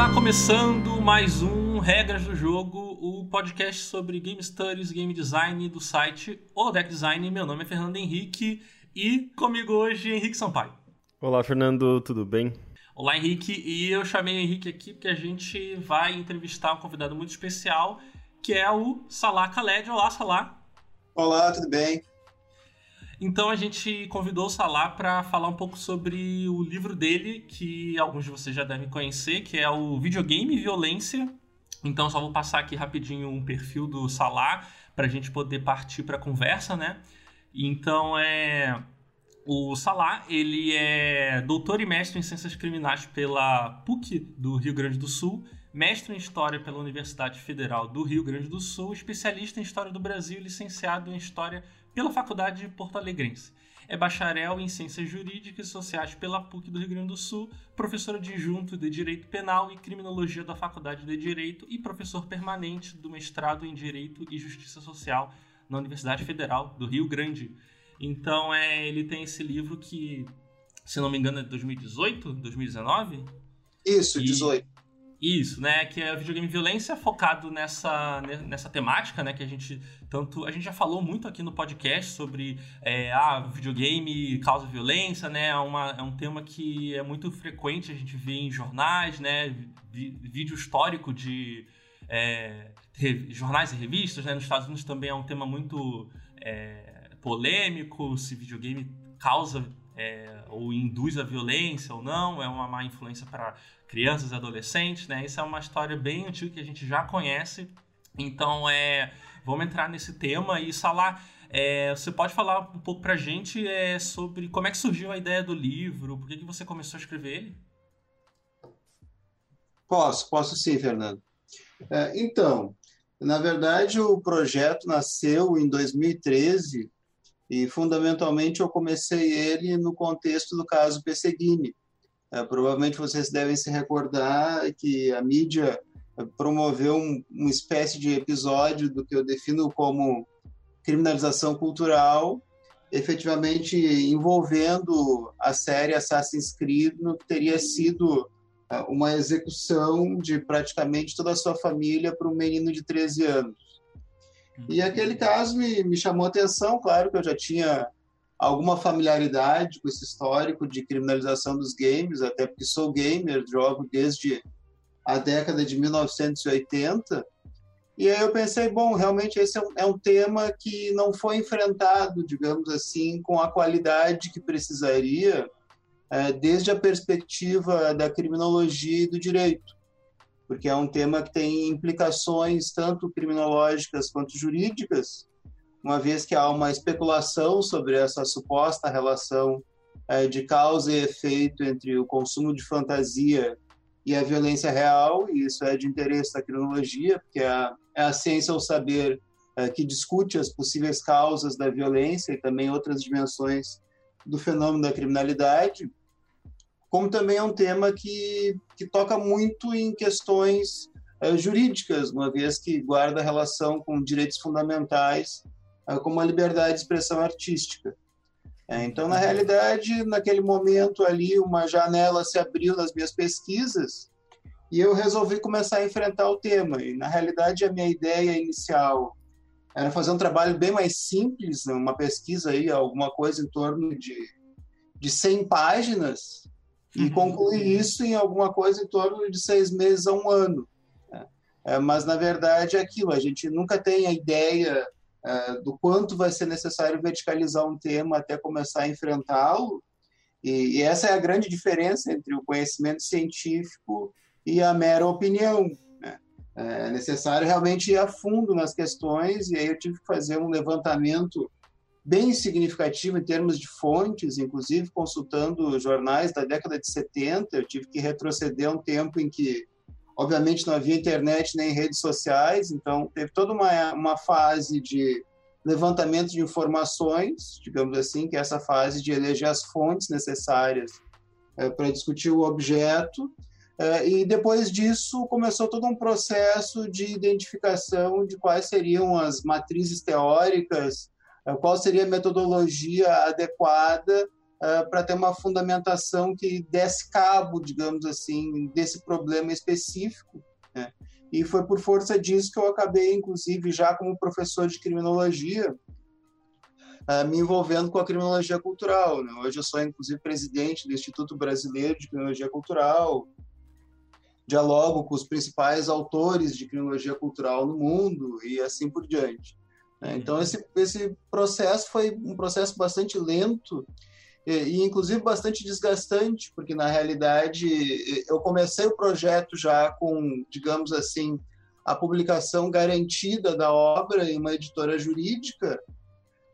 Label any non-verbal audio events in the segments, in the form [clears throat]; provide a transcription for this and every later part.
está começando mais um Regras do Jogo, o podcast sobre Game Studies, Game Design do site O Deck Design. Meu nome é Fernando Henrique e comigo hoje Henrique Sampaio. Olá, Fernando, tudo bem? Olá, Henrique. E eu chamei o Henrique aqui porque a gente vai entrevistar um convidado muito especial, que é o Salah Khaled. Olá, Salah. Olá, tudo bem? Então a gente convidou o Salah para falar um pouco sobre o livro dele, que alguns de vocês já devem conhecer, que é o Videogame e Violência. Então só vou passar aqui rapidinho um perfil do Salah para a gente poder partir para a conversa, né? Então é o Salah, ele é doutor e mestre em ciências criminais pela PUC do Rio Grande do Sul, mestre em história pela Universidade Federal do Rio Grande do Sul, especialista em história do Brasil e licenciado em história pela Faculdade de Porto Alegrense. É bacharel em Ciências Jurídicas e Sociais pela PUC do Rio Grande do Sul, professor adjunto de Direito Penal e Criminologia da Faculdade de Direito e professor permanente do mestrado em Direito e Justiça Social na Universidade Federal do Rio Grande. Então, é, ele tem esse livro que, se não me engano, é de 2018, 2019? Isso, 18. Isso, né? Que é videogame violência focado nessa, nessa temática, né? Que a gente tanto. A gente já falou muito aqui no podcast sobre é, ah, videogame causa violência, né? É, uma, é um tema que é muito frequente, a gente vê em jornais, né? vídeo histórico de é, jornais e revistas, né? Nos Estados Unidos também é um tema muito é, polêmico, se videogame causa é, ou induz a violência ou não, é uma má influência para crianças e adolescentes, né? Isso é uma história bem antiga que a gente já conhece. Então, é, vamos entrar nesse tema e Salah, é, você pode falar um pouco para a gente é, sobre como é que surgiu a ideia do livro, por que, que você começou a escrever ele? Posso, posso sim, Fernando. É, então, na verdade, o projeto nasceu em 2013 e, fundamentalmente, eu comecei ele no contexto do caso Pesseguini, é, provavelmente vocês devem se recordar que a mídia promoveu um, uma espécie de episódio do que eu defino como criminalização cultural, efetivamente envolvendo a série Assassin's Creed no que teria sido é, uma execução de praticamente toda a sua família para um menino de 13 anos. E aquele caso me, me chamou a atenção, claro que eu já tinha alguma familiaridade com esse histórico de criminalização dos games, até porque sou gamer, jogo desde a década de 1980. E aí eu pensei, bom, realmente esse é um, é um tema que não foi enfrentado, digamos assim, com a qualidade que precisaria, é, desde a perspectiva da criminologia e do direito, porque é um tema que tem implicações tanto criminológicas quanto jurídicas, uma vez que há uma especulação sobre essa suposta relação é, de causa e efeito entre o consumo de fantasia e a violência real, e isso é de interesse da criminologia, porque é a, é a ciência ou saber é, que discute as possíveis causas da violência e também outras dimensões do fenômeno da criminalidade, como também é um tema que, que toca muito em questões é, jurídicas, uma vez que guarda relação com direitos fundamentais como a liberdade de expressão artística. É, então, na realidade, naquele momento ali, uma janela se abriu nas minhas pesquisas e eu resolvi começar a enfrentar o tema. E, na realidade, a minha ideia inicial era fazer um trabalho bem mais simples, né, uma pesquisa aí, alguma coisa em torno de, de 100 páginas, e uhum. concluir isso em alguma coisa em torno de seis meses a um ano. Né. É, mas, na verdade, é aquilo, a gente nunca tem a ideia do quanto vai ser necessário verticalizar um tema até começar a enfrentá-lo. E, e, essa é a grande diferença entre o conhecimento científico e a mera opinião. Né? É necessário realmente ir a fundo nas questões, e aí eu tive que fazer um levantamento bem significativo em termos de fontes, inclusive consultando jornais da década de 70. Eu tive que retroceder um tempo em que Obviamente não havia internet nem redes sociais, então teve toda uma, uma fase de levantamento de informações, digamos assim, que é essa fase de eleger as fontes necessárias é, para discutir o objeto. É, e depois disso começou todo um processo de identificação de quais seriam as matrizes teóricas, é, qual seria a metodologia adequada uh, para ter uma fundamentação que desse cabo, digamos assim, desse problema específico. Né? E foi por força disso que eu acabei, inclusive, já como professor de criminologia, uh, me envolvendo com a criminologia cultural. Né? Hoje eu sou, inclusive, presidente do Instituto Brasileiro de Criminologia Cultural, dialogo com os principais autores de criminologia cultural no mundo e assim por diante. Né? Então, esse, esse processo foi um processo bastante lento e, e, inclusive, bastante desgastante, porque, na realidade, eu comecei o projeto já com, digamos assim, a publicação garantida da obra em uma editora jurídica,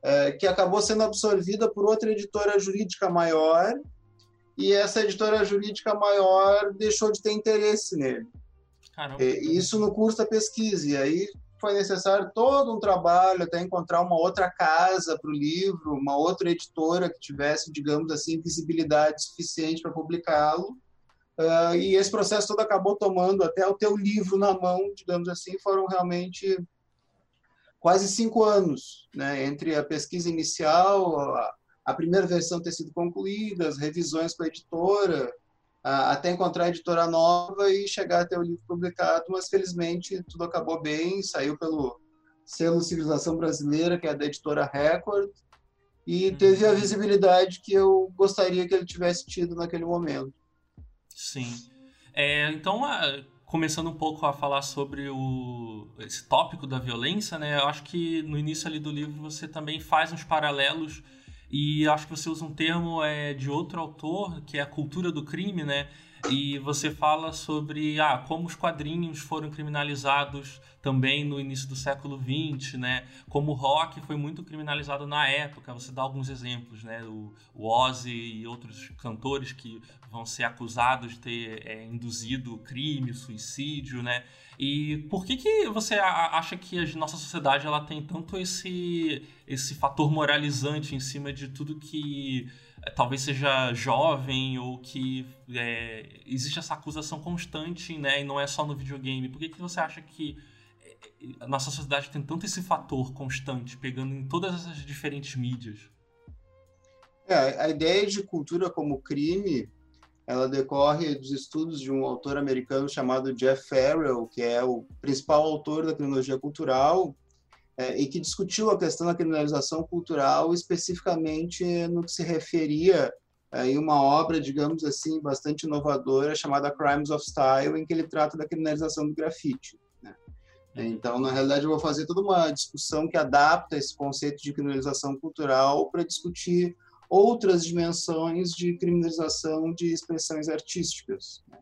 é, que acabou sendo absorvida por outra editora jurídica maior, e essa editora jurídica maior deixou de ter interesse nele. Caramba. E isso no curso da pesquisa. E aí foi necessário todo um trabalho até encontrar uma outra casa para o livro, uma outra editora que tivesse, digamos assim, visibilidade suficiente para publicá-lo. Uh, e esse processo todo acabou tomando até o teu livro na mão, digamos assim, foram realmente quase cinco anos, né, entre a pesquisa inicial, a, a primeira versão ter sido concluída, as revisões com a editora, até encontrar a editora nova e chegar até o livro publicado, mas felizmente tudo acabou bem, saiu pelo selo Civilização Brasileira, que é da editora Record, e uhum. teve a visibilidade que eu gostaria que ele tivesse tido naquele momento. Sim. É, então, começando um pouco a falar sobre o, esse tópico da violência, né? Eu acho que no início ali do livro você também faz uns paralelos e acho que você usa um termo é, de outro autor, que é a cultura do crime, né? E você fala sobre ah, como os quadrinhos foram criminalizados também no início do século XX, né? Como o rock foi muito criminalizado na época. Você dá alguns exemplos, né? O, o Ozzy e outros cantores que vão ser acusados de ter é, induzido crime, suicídio, né? E por que, que você acha que a nossa sociedade ela tem tanto esse, esse fator moralizante em cima de tudo que talvez seja jovem ou que é, existe essa acusação constante, né? E não é só no videogame. Por que, que você acha que é, a nossa sociedade tem tanto esse fator constante, pegando em todas essas diferentes mídias? É, a ideia de cultura como crime ela decorre dos estudos de um autor americano chamado Jeff Farrell, que é o principal autor da criminologia cultural, é, e que discutiu a questão da criminalização cultural especificamente no que se referia é, em uma obra, digamos assim, bastante inovadora chamada Crimes of Style, em que ele trata da criminalização do grafite. Né? Então, na realidade, eu vou fazer toda uma discussão que adapta esse conceito de criminalização cultural para discutir outras dimensões de criminalização de expressões artísticas. Né?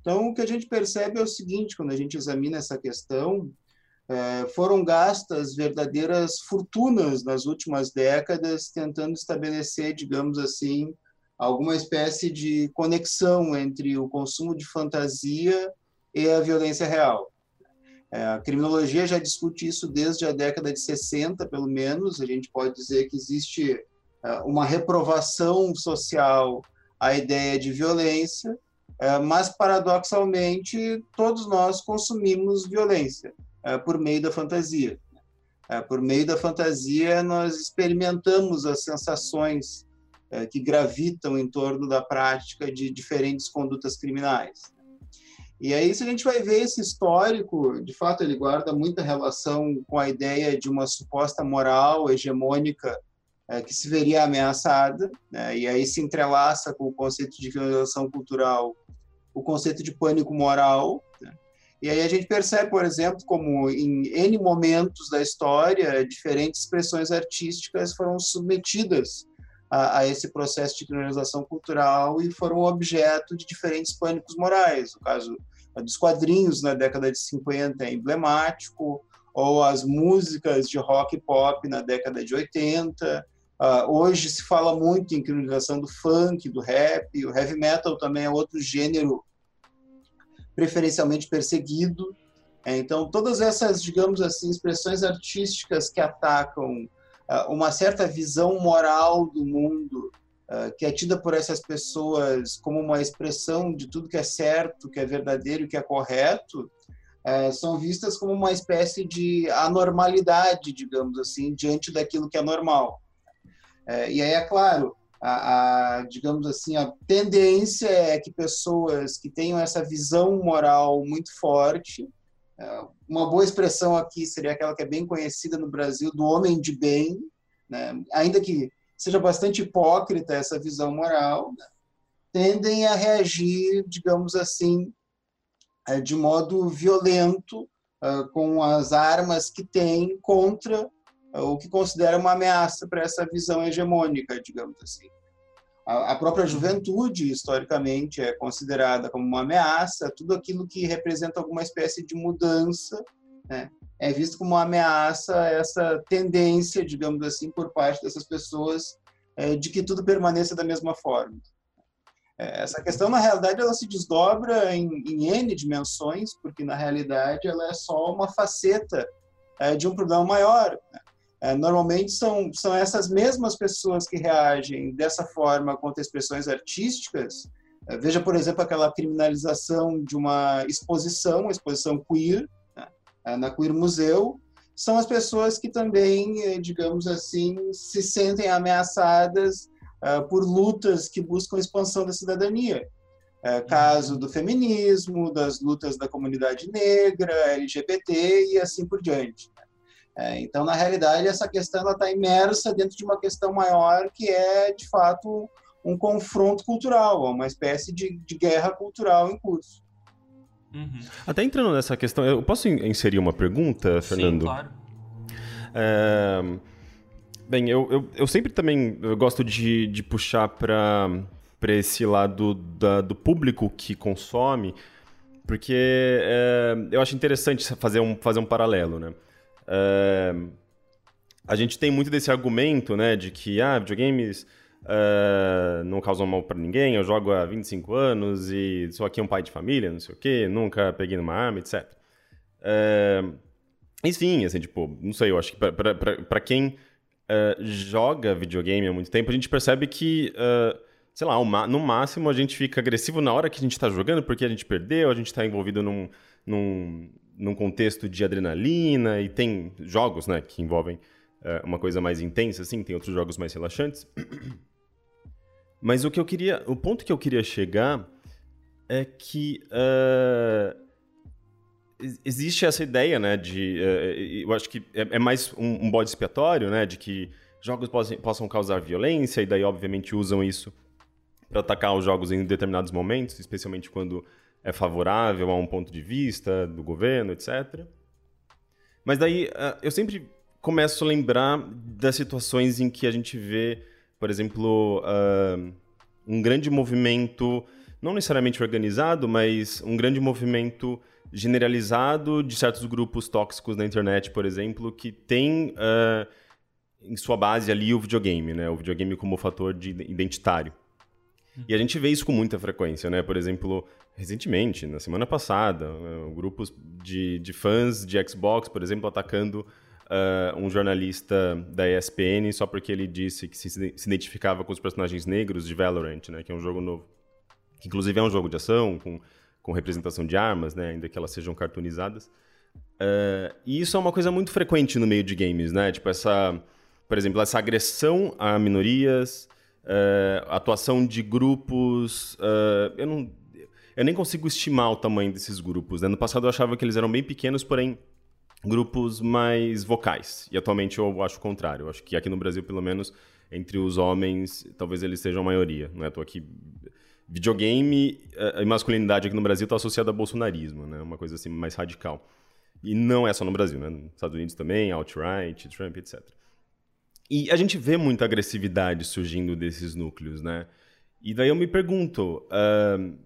Então, o que a gente percebe é o seguinte, quando a gente examina essa questão, é, foram gastas verdadeiras fortunas nas últimas décadas tentando estabelecer, digamos assim, alguma espécie de conexão entre o consumo de fantasia e a violência real. É, a criminologia já discute isso desde a década de 60, pelo menos. A gente pode dizer que existe é, uma reprovação social à ideia de violência, é, mas paradoxalmente todos nós consumimos violência por meio da fantasia. Por meio da fantasia nós experimentamos as sensações que gravitam em torno da prática de diferentes condutas criminais. E aí, se a gente vai ver esse histórico, de fato, ele guarda muita relação com a ideia de uma suposta moral hegemônica é, que se veria ameaçada, né? e aí se entrelaça com o conceito de criminalização cultural, o conceito de pânico moral. E aí a gente percebe, por exemplo, como em N momentos da história, diferentes expressões artísticas foram submetidas a, a esse processo de criminalização cultural e foram objeto de diferentes pânicos morais. O caso dos quadrinhos na década de 50 é emblemático, ou as músicas de rock e pop na década de 80, Uh, hoje se fala muito em criminalização do funk, do rap, o heavy metal também é outro gênero preferencialmente perseguido. É, então, todas essas, digamos assim, expressões artísticas que atacam uh, uma certa visão moral do mundo, uh, que é tida por essas pessoas como uma expressão de tudo que é certo, que é verdadeiro que é correto, uh, são vistas como uma espécie de anormalidade, digamos assim, diante daquilo que é normal. É, e aí, é claro, a, a, digamos assim, a tendência é que pessoas que tenham essa visão moral muito forte, é, uma boa expressão aqui seria aquela que é bem conhecida no Brasil, do homem de bem, né? ainda que seja bastante hipócrita essa visão moral, né? tendem a reagir, digamos assim, é, de modo violento é, com as armas que têm contra o que considera uma ameaça para essa visão hegemônica, digamos assim. A, própria juventude, historicamente, é considerada como uma ameaça, tudo aquilo que representa alguma espécie de mudança né, é visto como uma ameaça essa tendência, digamos assim, por parte dessas pessoas é, de que tudo permaneça da mesma forma. É, essa questão, na realidade, ela se desdobra em, em N dimensões, porque, na realidade, ela é só uma faceta é, de um problema maior. Né? É, normalmente são, são essas mesmas pessoas que reagem dessa forma contra expressões artísticas. É, veja, por exemplo, aquela criminalização de uma exposição, uma exposição queer, né, é, na Queer Museu, são as pessoas que também, digamos assim, se sentem ameaçadas por lutas que buscam expansão da cidadania. caso do feminismo, das lutas da comunidade negra, LGBT e assim por diante. É, então, na realidade, essa questão está imersa dentro de uma questão maior que é, de fato, um confronto cultural, uma espécie de, de guerra cultural em curso. Uhum. Até entrando nessa questão, eu posso inserir uma pergunta, Fernando? Sim, claro. É, bem, eu, eu, eu, sempre também eu gosto de, de puxar para esse lado da, do público que consome, porque é, eu acho interessante fazer um, fazer um paralelo, né? Uh, a gente tem muito desse argumento, né, de que ah, videogames não causam mal para ninguém, eu jogo há 25 anos e sou aqui um pai de família, não sei o quê, nunca peguei numa arma, etc. Enfim, assim, tipo, não sei, eu acho que para quem joga videogame há muito tempo, a gente percebe que, sei lá, no máximo a gente fica agressivo na hora que a gente está jogando porque a gente perdeu, a gente está envolvido num, num, num contexto de adrenalina e tem jogos, né, que envolvem uh, uma coisa mais intensa, assim, tem outros jogos mais relaxantes. [clears throat] Mas o que eu queria, o ponto que eu queria chegar é que uh, existe essa ideia, né, de, uh, eu acho que é, é mais um, um, bode expiatório, né, de que jogos possam, possam causar violência e daí obviamente usam isso para atacar os jogos em determinados momentos, especialmente quando é favorável a um ponto de vista do governo, etc. Mas daí ah, eu sempre começo a lembrar das situações em que a gente vê, por exemplo, uh, um grande movimento, não necessariamente organizado, mas um grande movimento generalizado de certos grupos tóxicos na internet, por exemplo, que tem uh, em sua base ali o videogame, né? O videogame como fator de identitário. E a gente vê isso com muita frequência, né? Por exemplo, recentemente, na semana passada, uh, grupos de, de fãs de Xbox, por exemplo, atacando uh, um jornalista da ESPN só porque ele disse que se, se identificava com os personagens negros de Valorant, né? Que é um jogo novo. Que inclusive é um jogo de ação, com, com representação de armas, né? Ainda que elas sejam cartoonizadas. Uh, e isso é uma coisa muito frequente no meio de games, né? Tipo, essa... Por exemplo, essa agressão a minorias, uh, atuação de grupos. Uh, eu, não, eu nem consigo estimar o tamanho desses grupos. Né? No passado eu achava que eles eram bem pequenos, porém grupos mais vocais. E atualmente eu acho o contrário. Eu acho que aqui no Brasil, pelo menos, entre os homens, talvez eles sejam a maioria. Né? Tô aqui videogame eh, e masculinidade aqui no Brasil está associada a bolsonarismo, né? Uma coisa assim mais radical. E não é só no Brasil, né? Nos Estados Unidos também, alt-right, Trump, etc. E a gente vê muita agressividade surgindo desses núcleos, né? E daí eu me pergunto, uh,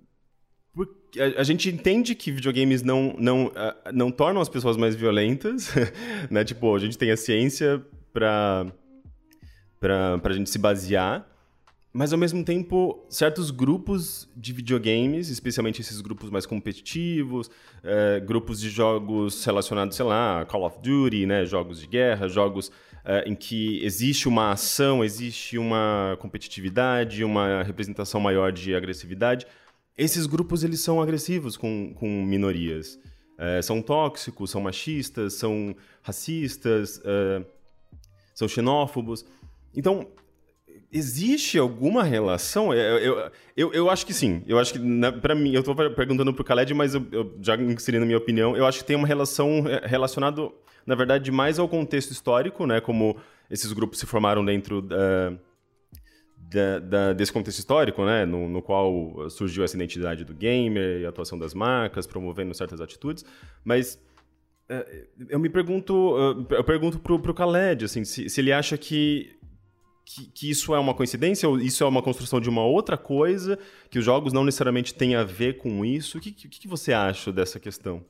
a, gente entende que videogames não, não, uh, não tornam as pessoas mais violentas, [laughs] né? Tipo, a gente tem a ciência para a gente se basear, mas ao mesmo tempo, certos grupos de videogames, especialmente esses grupos mais competitivos, uh, grupos de jogos relacionados, sei lá, Call of Duty, né? Jogos de guerra, jogos em que existe uma ação, existe uma competitividade, uma representação maior de agressividade, esses grupos eles são agressivos com, com minorias. Uh, são tóxicos, são machistas, são racistas, uh, são xenófobos. Então, existe alguma relação? Eu, eu, eu, eu, acho que sim. Eu acho que, para mim, eu estou perguntando para o Khaled, mas eu, eu já inserindo minha opinião, eu acho que tem uma relação relacionada, na verdade, mais ao contexto histórico, né? Como esses grupos se formaram dentro da, da, da, desse contexto histórico, né? No, no, qual surgiu essa identidade do gamer e a atuação das marcas, promovendo certas atitudes. Mas é, eu me pergunto, eu pergunto pro, pro Khaled, assim, se, se ele acha que que, que, isso é uma coincidência ou isso é uma construção de uma outra coisa, que os jogos não necessariamente têm a ver com isso? O que, que, que você acha dessa questão?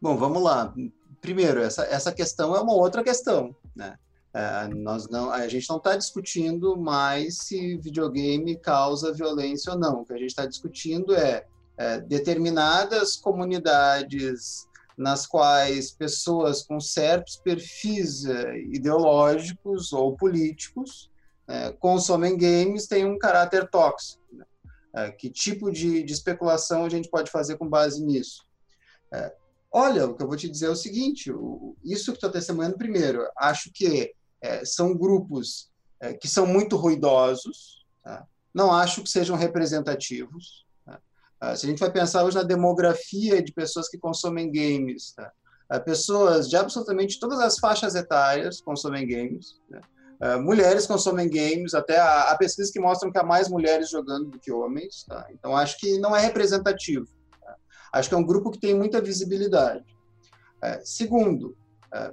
Bom, vamos lá. Primeiro, essa, essa questão é uma outra questão. Né? É, nós não, a gente não está discutindo mais se videogame causa violência ou não. O que a gente está discutindo é, é determinadas comunidades nas quais pessoas com certos perfis eh, ideológicos ou políticos é, consomem games têm um caráter tóxico. Né? É, que tipo de, de, especulação a gente pode fazer com base nisso? É, olha, o que eu vou te dizer é o seguinte: o, isso que estou testemunhando primeiro, acho que são grupos que são muito ruidosos, tá? não acho que sejam representativos. Ah, se a gente vai pensar hoje na demografia de pessoas que consomem games, tá? Ah, pessoas de absolutamente todas as faixas etárias consomem games. Né? Uh, mulheres consomem games, até há, pesquisas que mostram que há mais mulheres jogando do que homens. Tá? Então, acho que não é representativo. Tá? Acho que é um grupo que tem muita visibilidade. Segundo,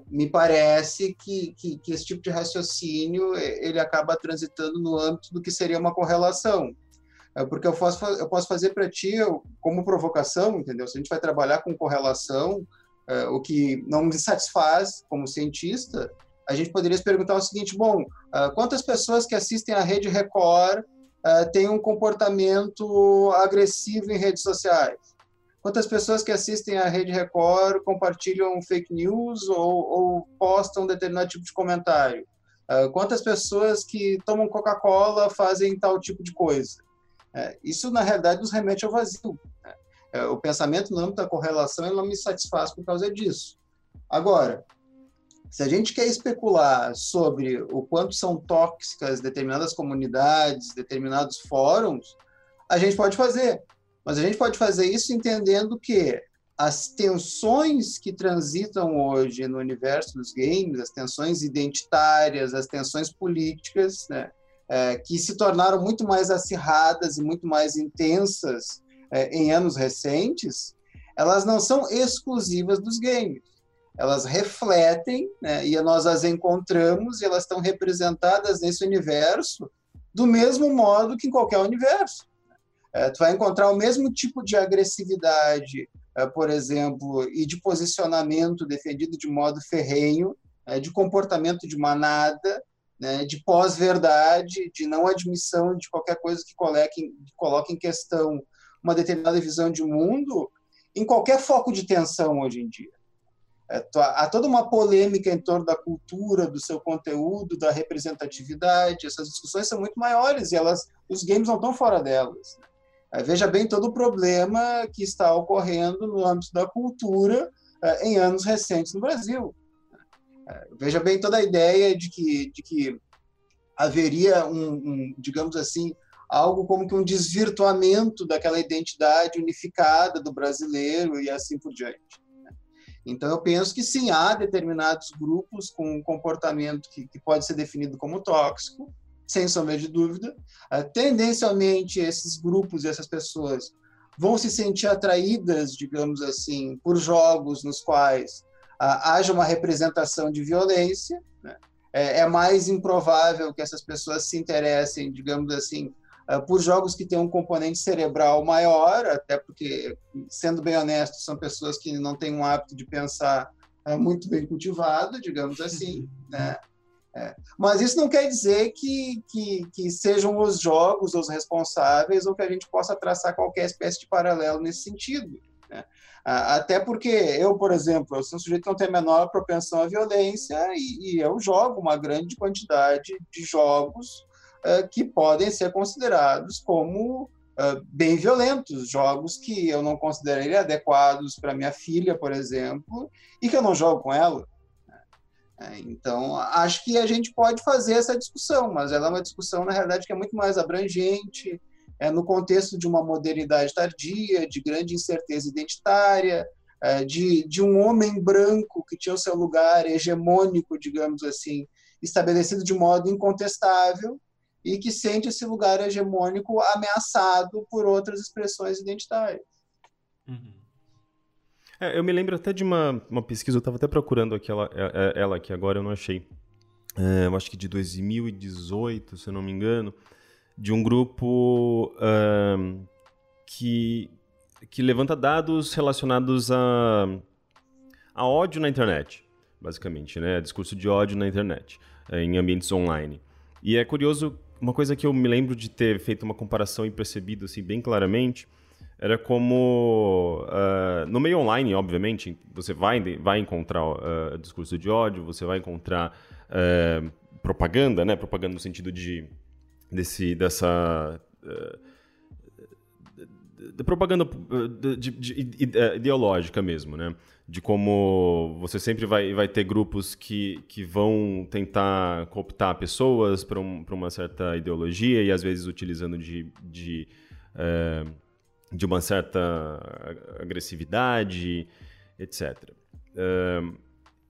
me parece que, que, que, esse tipo de raciocínio ele acaba transitando no âmbito do que seria uma correlação. É porque eu posso, eu posso fazer para ti como provocação, entendeu? Se a gente vai trabalhar com correlação, é, o que não me satisfaz como cientista, a gente poderia se perguntar o seguinte: bom, uh, quantas pessoas que assistem à Rede Record uh, têm um comportamento agressivo em redes sociais? Quantas pessoas que assistem à Rede Record compartilham fake news ou, ou postam determinado tipo de comentário? Uh, quantas pessoas que tomam Coca-Cola fazem tal tipo de coisa? É, isso, na realidade, nos remete ao vazio. É, o pensamento no âmbito da correlação ele não me satisfaz por causa disso. Agora, se a gente quer especular sobre o quanto são tóxicas determinadas comunidades, determinados fóruns, a gente pode fazer. Mas a gente pode fazer isso entendendo que as tensões que transitam hoje no universo dos games, as tensões identitárias, as tensões políticas, né, é, que se tornaram muito mais acirradas e muito mais intensas é, em anos recentes, elas não são exclusivas dos games. Elas refletem, né, e nós as encontramos, e elas estão representadas nesse universo do mesmo modo que em qualquer universo. É, tu vai encontrar o mesmo tipo de agressividade, é, por exemplo, e de posicionamento defendido de modo ferrenho, é, de comportamento de manada, né, de pós-verdade, de não admissão de qualquer coisa que coloque, que coloque em questão uma determinada visão de mundo, em qualquer foco de tensão hoje em dia. É, há toda uma polêmica em torno da cultura, do seu conteúdo, da representatividade. Essas discussões são muito maiores e elas, os games não estão fora delas. É, veja bem todo o problema que está ocorrendo no âmbito da cultura é, em anos recentes no Brasil. Veja bem toda a ideia de que, de que haveria um, um, digamos assim, algo como que um desvirtuamento daquela identidade unificada do brasileiro e assim por diante. Né? Então, eu penso que sim, há determinados grupos com um comportamento que, que pode ser definido como tóxico, sem sombra de dúvida. Uh, tendencialmente, esses grupos e essas pessoas vão se sentir atraídas, digamos assim, por jogos nos quais haja uma representação de violência, né? é, é, mais improvável que essas pessoas se interessem, digamos assim, uh, por jogos que têm um componente cerebral maior, até porque, sendo bem honesto, são pessoas que não têm um hábito de pensar uh, muito bem cultivado, digamos assim, né? É. Mas isso não quer dizer que, que, que, sejam os jogos os responsáveis ou que a gente possa traçar qualquer espécie de paralelo nesse sentido. Né? Até porque eu, por exemplo, eu sou um sujeito que não tem a menor propensão à violência e, e eu jogo uma grande quantidade de jogos uh, que podem ser considerados como uh, bem violentos, jogos que eu não consideraria adequados para minha filha, por exemplo, e que eu não jogo com ela. É, então, acho que a gente pode fazer essa discussão, mas ela é uma discussão, na realidade, que é muito mais abrangente, é no contexto de uma modernidade tardia, de grande incerteza identitária, é, de, de um homem branco que tinha o seu lugar hegemônico, digamos assim, estabelecido de modo incontestável e que sente esse lugar hegemônico ameaçado por outras expressões identitárias. Uhum. É, eu me lembro até de uma, uma pesquisa, eu estava até procurando aquela, é, é, ela que agora eu não achei, é, eu acho que de 2018, se eu não me engano, de um grupo um, que, que levanta dados relacionados a, a ódio na internet, basicamente, né? Discurso de ódio na internet, é, em ambientes online. E é curioso, uma coisa que eu me lembro de ter feito uma comparação e percebido assim, bem claramente, era como uh, no meio online, obviamente, você vai, vai encontrar uh, discurso de ódio, você vai encontrar uh, propaganda, né? Propaganda no sentido de desse, dessa uh, de propaganda de, de, de, é, ideológica mesmo, né? De como você sempre vai, vai ter grupos que, que vão tentar cooptar pessoas para um, uma certa ideologia e às vezes utilizando de, de, é, de uma certa agressividade, etc.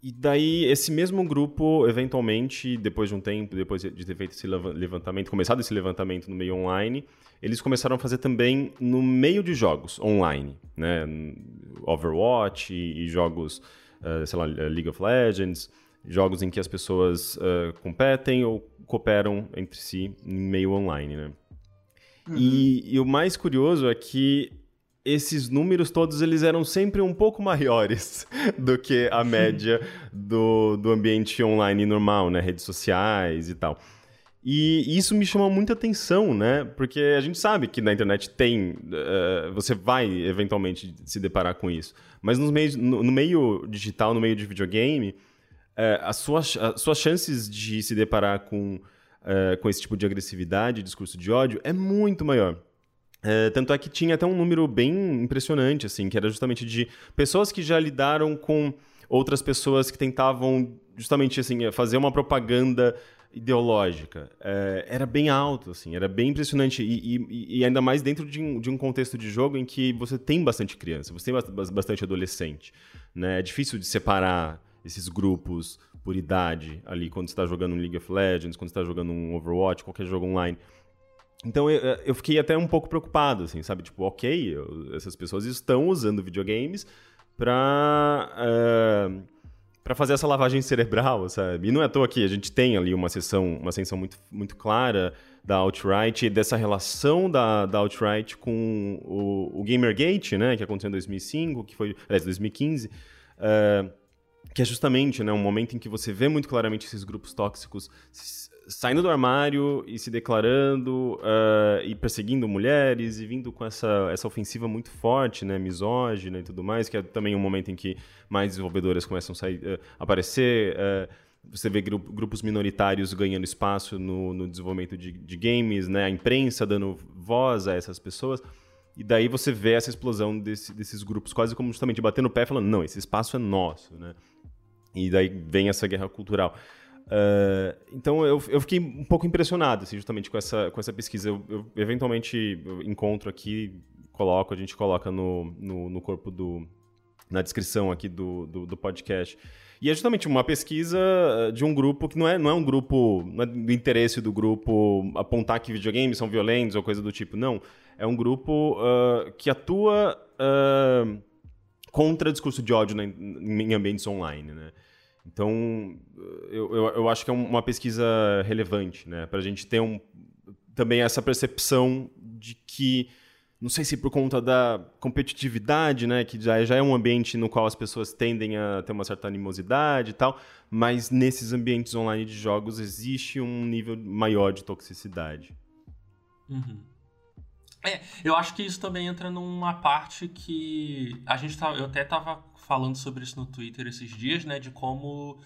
e daí, esse mesmo grupo, eventualmente, depois de um tempo, depois de ter feito esse levantamento, começado esse levantamento no meio online, eles começaram a fazer também no meio de jogos online, né? Overwatch e, e jogos, uh, sei lá, League of Legends, jogos em que as pessoas uh, competem ou cooperam entre si em meio online, né? Uhum. E, e o mais curioso é que esses números todos eles eram sempre um pouco maiores [laughs] do que a média do, do ambiente online normal, né? Redes sociais e tal. E isso me chamou muita atenção, né? Porque a gente sabe que na internet tem. Uh, você vai eventualmente se deparar com isso. Mas no meio, no, no meio digital, no meio de videogame, uh, as, suas, as suas chances de se deparar com, uh, com esse tipo de agressividade, discurso de ódio, é muito maior. É, tanto é que tinha até um número bem impressionante, assim, que era justamente de pessoas que já lidaram com outras pessoas que tentavam justamente assim fazer uma propaganda ideológica. É, era bem alto, assim, era bem impressionante. E, e, e, ainda mais dentro de um, de um contexto de jogo em que você tem bastante criança, você tem bastante adolescente. Né? É difícil de separar esses grupos por idade ali quando você está jogando um League of Legends, quando você está jogando um Overwatch, qualquer jogo online. Então eu, eu, fiquei até um pouco preocupado, assim, sabe? Tipo, ok, eu, essas pessoas estão usando videogames para uh, eh, para fazer essa lavagem cerebral, sabe? E não é à toa que a gente tem ali uma sessão, uma sessão muito, muito clara da Outright e dessa relação da, da Outright com o, o Gamergate, né? Que aconteceu em 2005, que foi, aliás, 2015. Uh, que é justamente né, um momento em que você vê muito claramente esses grupos tóxicos saindo do armário e se declarando uh, e perseguindo mulheres e vindo com essa, essa ofensiva muito forte, né, misógina e tudo mais, que é também um momento em que mais desenvolvedoras começam a sair, uh, aparecer. Uh, você vê grup grupos minoritários ganhando espaço no, no desenvolvimento de, de, games, né, a imprensa dando voz a essas pessoas. E daí você vê essa explosão desse, desses grupos quase como justamente batendo o pé falando, não, esse espaço é nosso, né? E daí vem essa guerra cultural. Uh, então eu, eu fiquei um pouco impressionado, assim, justamente com essa, com essa pesquisa. Eu, eu eventualmente encontro aqui, coloco, a gente coloca no, no, no corpo do. na descrição aqui do, do, do, podcast. E é justamente uma pesquisa de um grupo que não é, não é um grupo. Não é do interesse do grupo apontar que videogames são violentos ou coisa do tipo. Não. É um grupo uh, que atua uh, contra discurso de ódio na, em ambientes online, né? Então, eu, eu, eu acho que é uma pesquisa relevante, né? Para a gente ter um, também essa percepção de que, não sei se por conta da competitividade, né? Que já, já é um ambiente no qual as pessoas tendem a ter uma certa animosidade e tal, mas nesses ambientes online de jogos existe um nível maior de toxicidade. Uhum. É, eu acho que isso também entra numa parte que a gente tá, eu até estava falando sobre isso no Twitter esses dias, né? De como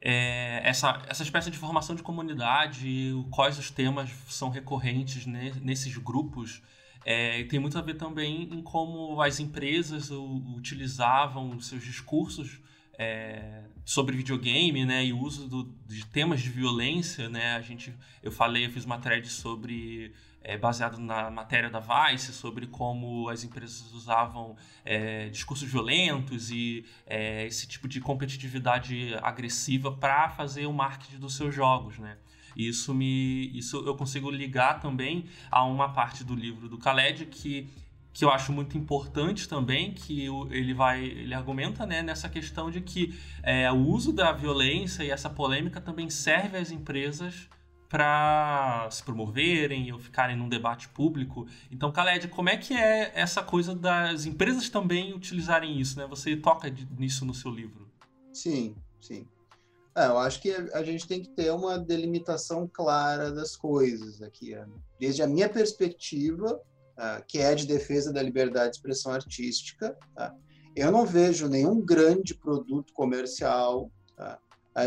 é, essa, essa espécie de formação de comunidade, quais os temas são recorrentes né, nesses grupos, é, tem muito a ver também em como as empresas utilizavam seus discursos é, sobre videogame, né, e o uso do, de temas de violência, né, a gente, eu falei, eu fiz uma thread sobre é, baseado na matéria da Vice sobre como as empresas usavam é, discursos violentos e é, esse tipo de competitividade agressiva para fazer o marketing dos seus jogos, né? Isso me, isso eu consigo ligar também a uma parte do livro do Khaled que que eu acho muito importante também, que ele vai, ele argumenta né, nessa questão de que é, o uso da violência e essa polêmica também serve às empresas para se promoverem ou ficarem num debate público. Então, Khaled, como é que é essa coisa das empresas também utilizarem isso? Né? Você toca nisso no seu livro. Sim, sim. É, eu acho que a gente tem que ter uma delimitação clara das coisas aqui. Né? Desde a minha perspectiva, uh, que é de defesa da liberdade de expressão artística. Tá? Eu não vejo nenhum grande produto comercial tá?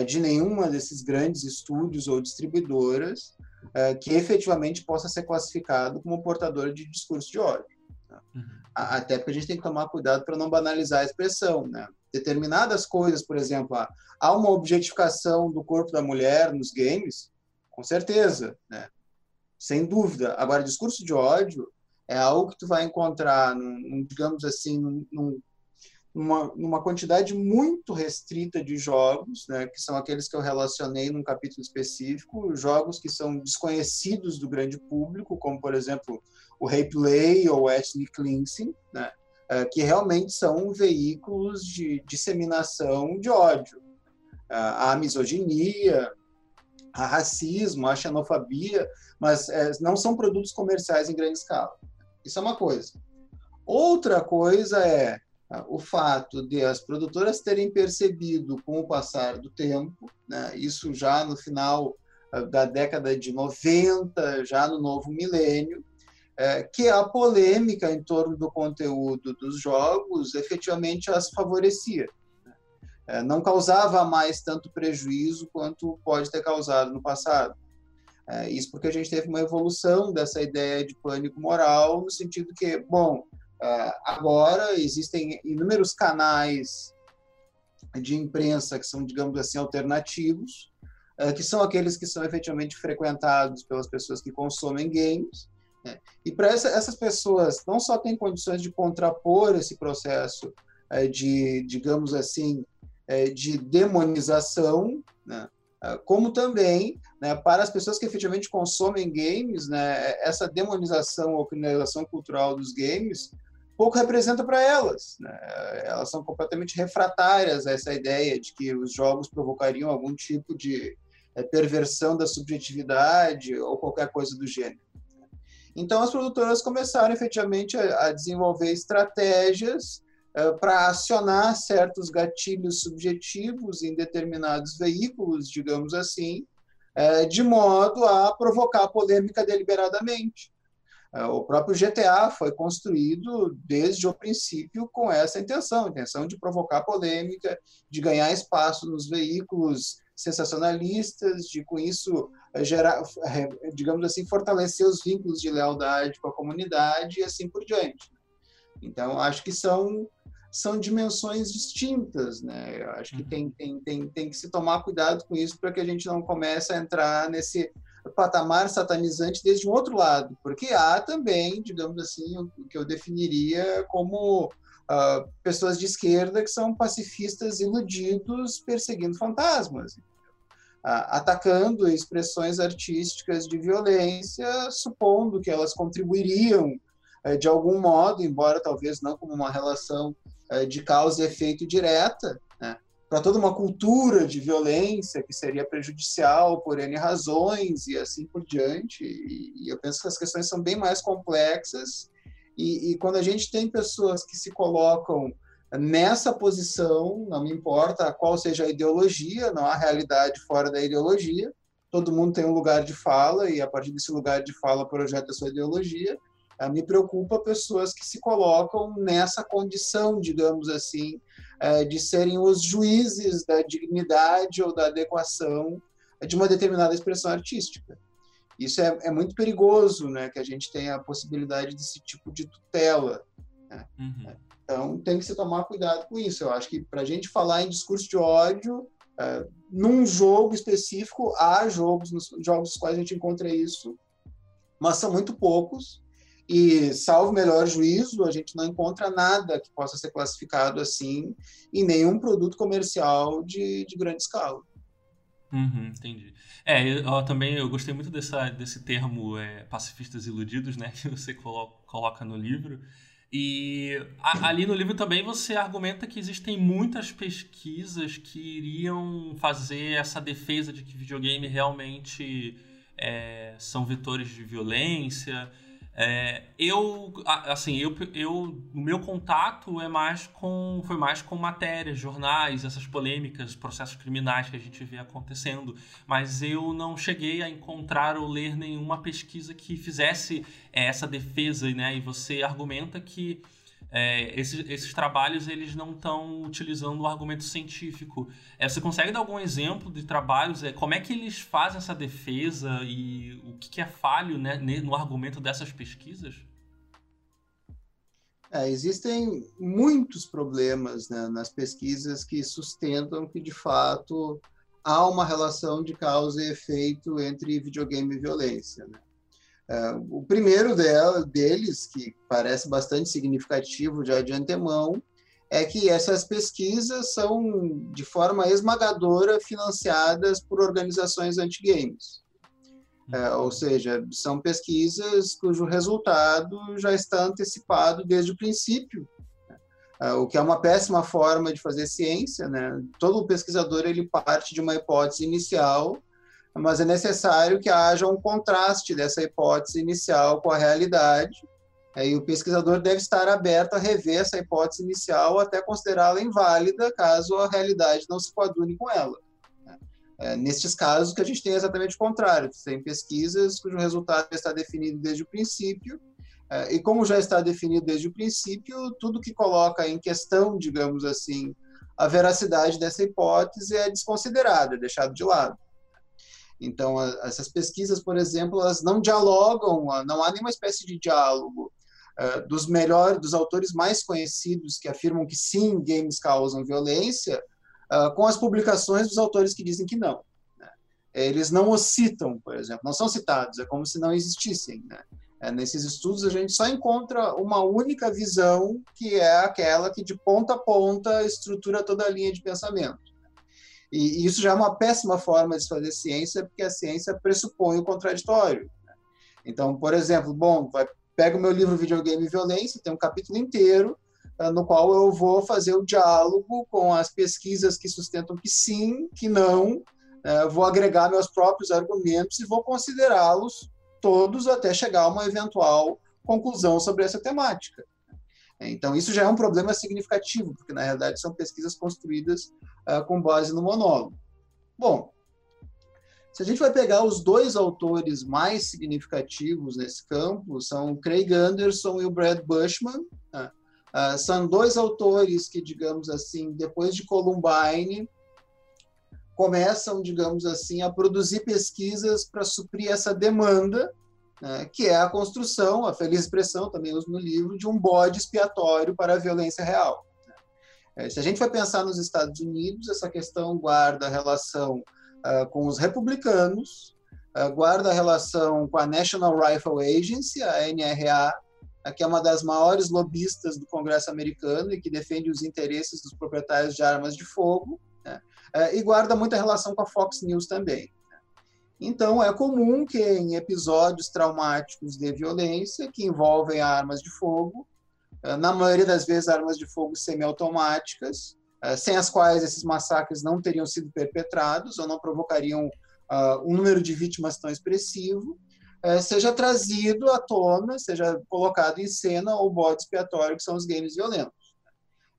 De nenhuma desses grandes estúdios ou distribuidoras uh, que efetivamente possa ser classificado como portador de discurso de ódio. Tá? Uhum. Até porque a gente tem que tomar cuidado para não banalizar a expressão. Né? Determinadas coisas, por exemplo, há uma objetificação do corpo da mulher nos games, com certeza, né? sem dúvida. Agora, discurso de ódio é algo que tu vai encontrar, num, digamos assim, num, numa, quantidade muito restrita de jogos, né, que são aqueles que eu relacionei num capítulo específico, jogos que são desconhecidos do grande público, como, por exemplo, o Replay ou o Ethnic Cleansing, né, é, que realmente são veículos de disseminação de ódio. A misoginia, a racismo, a xenofobia, mas é, não são produtos comerciais em grande escala. Isso é uma coisa. Outra coisa é o fato de as produtoras terem percebido com o passar do tempo, né, isso já no final ah, da década de 90, já no novo milênio, é, que a polêmica em torno do conteúdo dos jogos efetivamente as favorecia. Né. É, não causava mais tanto prejuízo quanto pode ter causado no passado. É, isso porque a gente teve uma evolução dessa ideia de pânico moral, no sentido que, bom, agora existem inúmeros canais de imprensa que são, digamos assim, alternativos, é, que são aqueles que são efetivamente frequentados pelas pessoas que consomem games. Né? E para essa, essas pessoas, não só têm condições de contrapor esse processo é, de, digamos assim, é, de demonização, né? Ah, como também né, para as pessoas que efetivamente consomem games, né, essa demonização ou criminalização cultural dos games pouco representa para elas. Né? Elas são completamente refratárias a essa ideia de que os jogos provocariam algum tipo de é, perversão da subjetividade ou qualquer coisa do gênero. Então, as produtoras começaram efetivamente a, desenvolver estratégias eh, para acionar certos gatilhos subjetivos em determinados veículos, digamos assim, eh, de modo a provocar polêmica deliberadamente. Eh, o próprio GTA foi construído desde o princípio com essa intenção, intenção de provocar polêmica, de ganhar espaço nos veículos sensacionalistas, de com isso gerar, digamos assim, fortalecer os vínculos de lealdade com a comunidade e assim por diante. Então, acho que são são dimensões distintas, né? Eu acho que tem, uhum. tem, tem, tem que se tomar cuidado com isso para que a gente não comece a entrar nesse patamar satanizante desde um outro lado, porque há também, digamos assim, o que eu definiria como uh, pessoas de esquerda que são pacifistas iludidos perseguindo fantasmas, uh, atacando expressões artísticas de violência, supondo que elas contribuiriam uh, de algum modo, embora talvez não como uma relação é, de causa e efeito direta, né? Para toda uma cultura de violência que seria prejudicial por N razões e assim por diante. E, e eu penso que as questões são bem mais complexas. E, e, quando a gente tem pessoas que se colocam nessa posição, não me importa qual seja a ideologia, não há realidade fora da ideologia, todo mundo tem um lugar de fala e a partir desse lugar de fala projeta a sua ideologia. Ah, me preocupa pessoas que se colocam nessa condição, digamos assim, eh, de serem os juízes da dignidade ou da adequação de uma determinada expressão artística. Isso é, é muito perigoso, né, que a gente tenha a possibilidade desse tipo de tutela. Né? Uhum. Então, tem que se tomar cuidado com isso. Eu acho que para a gente falar em discurso de ódio, é, num jogo específico, há jogos, nos jogos nos quais a gente encontra isso, mas são muito poucos. E, salvo melhor juízo, a gente não encontra nada que possa ser classificado assim em nenhum produto comercial de, de grande escala. Uhum, entendi. É, eu, também eu gostei muito dessa, desse termo é, pacifistas iludidos, né, [laughs] que você coloca, coloca no livro. E a, ali no livro também você argumenta que existem muitas pesquisas que iriam fazer essa defesa de que videogame realmente é, são vetores de violência. É, eu, assim, eu, eu, o meu contato é mais com, foi mais com matérias, jornais, essas polêmicas, processos criminais que a gente vê acontecendo, mas eu não cheguei a encontrar ou ler nenhuma pesquisa que fizesse é, essa defesa, né? E você argumenta que é, esses, esses, trabalhos eles não estão utilizando o argumento científico. É, você consegue dar algum exemplo de trabalhos? É, como é que eles fazem essa defesa e o que, que é falho né, no argumento dessas pesquisas? É, existem muitos problemas né, nas pesquisas que sustentam que, de fato, há uma relação de causa e efeito entre videogame e violência. Né? Uh, o primeiro dela, deles, que parece bastante significativo já de antemão, é que essas pesquisas são, de forma esmagadora, financiadas por organizações anti-games. Uh, ou seja, são pesquisas cujo resultado já está antecipado desde o princípio, uh, o que é uma péssima forma de fazer ciência. Né? Todo pesquisador ele parte de uma hipótese inicial mas é necessário que haja um contraste dessa hipótese inicial com a realidade. E o pesquisador deve estar aberto a rever essa hipótese inicial até considerá-la inválida, caso a realidade não se coadune com ela. É, nestes casos, que a gente tem é exatamente o contrário. Tem pesquisas cujo resultado está definido desde o princípio, é, e como já está definido desde o princípio, tudo que coloca em questão, digamos assim, a veracidade dessa hipótese é desconsiderado, é deixado de lado. Então, essas pesquisas, por exemplo, elas não dialogam, não há nenhuma espécie de diálogo uh, dos melhores, dos autores mais conhecidos que afirmam que sim, games causam violência, uh, com as publicações dos autores que dizem que não. Né? Eles não os citam, por exemplo, não são citados, é como se não existissem. Né? É, nesses estudos, a gente só encontra uma única visão, que é aquela que, de ponta a ponta, estrutura toda a linha de pensamento. E, isso já é uma péssima forma de fazer ciência, porque a ciência pressupõe o contraditório. Né? Então, por exemplo, bom, vai, pega o meu livro Videogame e Violência, tem um capítulo inteiro uh, no qual eu vou fazer o diálogo com as pesquisas que sustentam que sim, que não, uh, vou agregar meus próprios argumentos e vou considerá-los todos até chegar a uma eventual conclusão sobre essa temática. Então, isso já é um problema significativo, porque, na realidade, são pesquisas construídas uh, com base no monólogo. Bom, se a gente vai pegar os dois autores mais significativos nesse campo, são Craig Anderson e o Brad Bushman. Uh, são dois autores que, digamos assim, depois de Columbine, começam, digamos assim, a produzir pesquisas para suprir essa demanda né, que é a construção, a feliz expressão, também uso no livro, de um bode expiatório para a violência real. Né. Se a gente vai pensar nos Estados Unidos, essa questão guarda relação uh, com os republicanos, uh, guarda relação com a National Rifle Agency, a NRA, que é uma das maiores lobistas do Congresso americano e que defende os interesses dos proprietários de armas de fogo, né? uh, e guarda muita relação com a Fox News também. Então, é comum que em episódios traumáticos de violência, que envolvem armas de fogo, eh, na maioria das vezes armas de fogo semiautomáticas, eh, sem as quais esses massacres não teriam sido perpetrados ou não provocariam ah, um número de vítimas tão expressivo, eh, seja trazido à tona, seja colocado em cena o bode expiatório, que são os games violentos.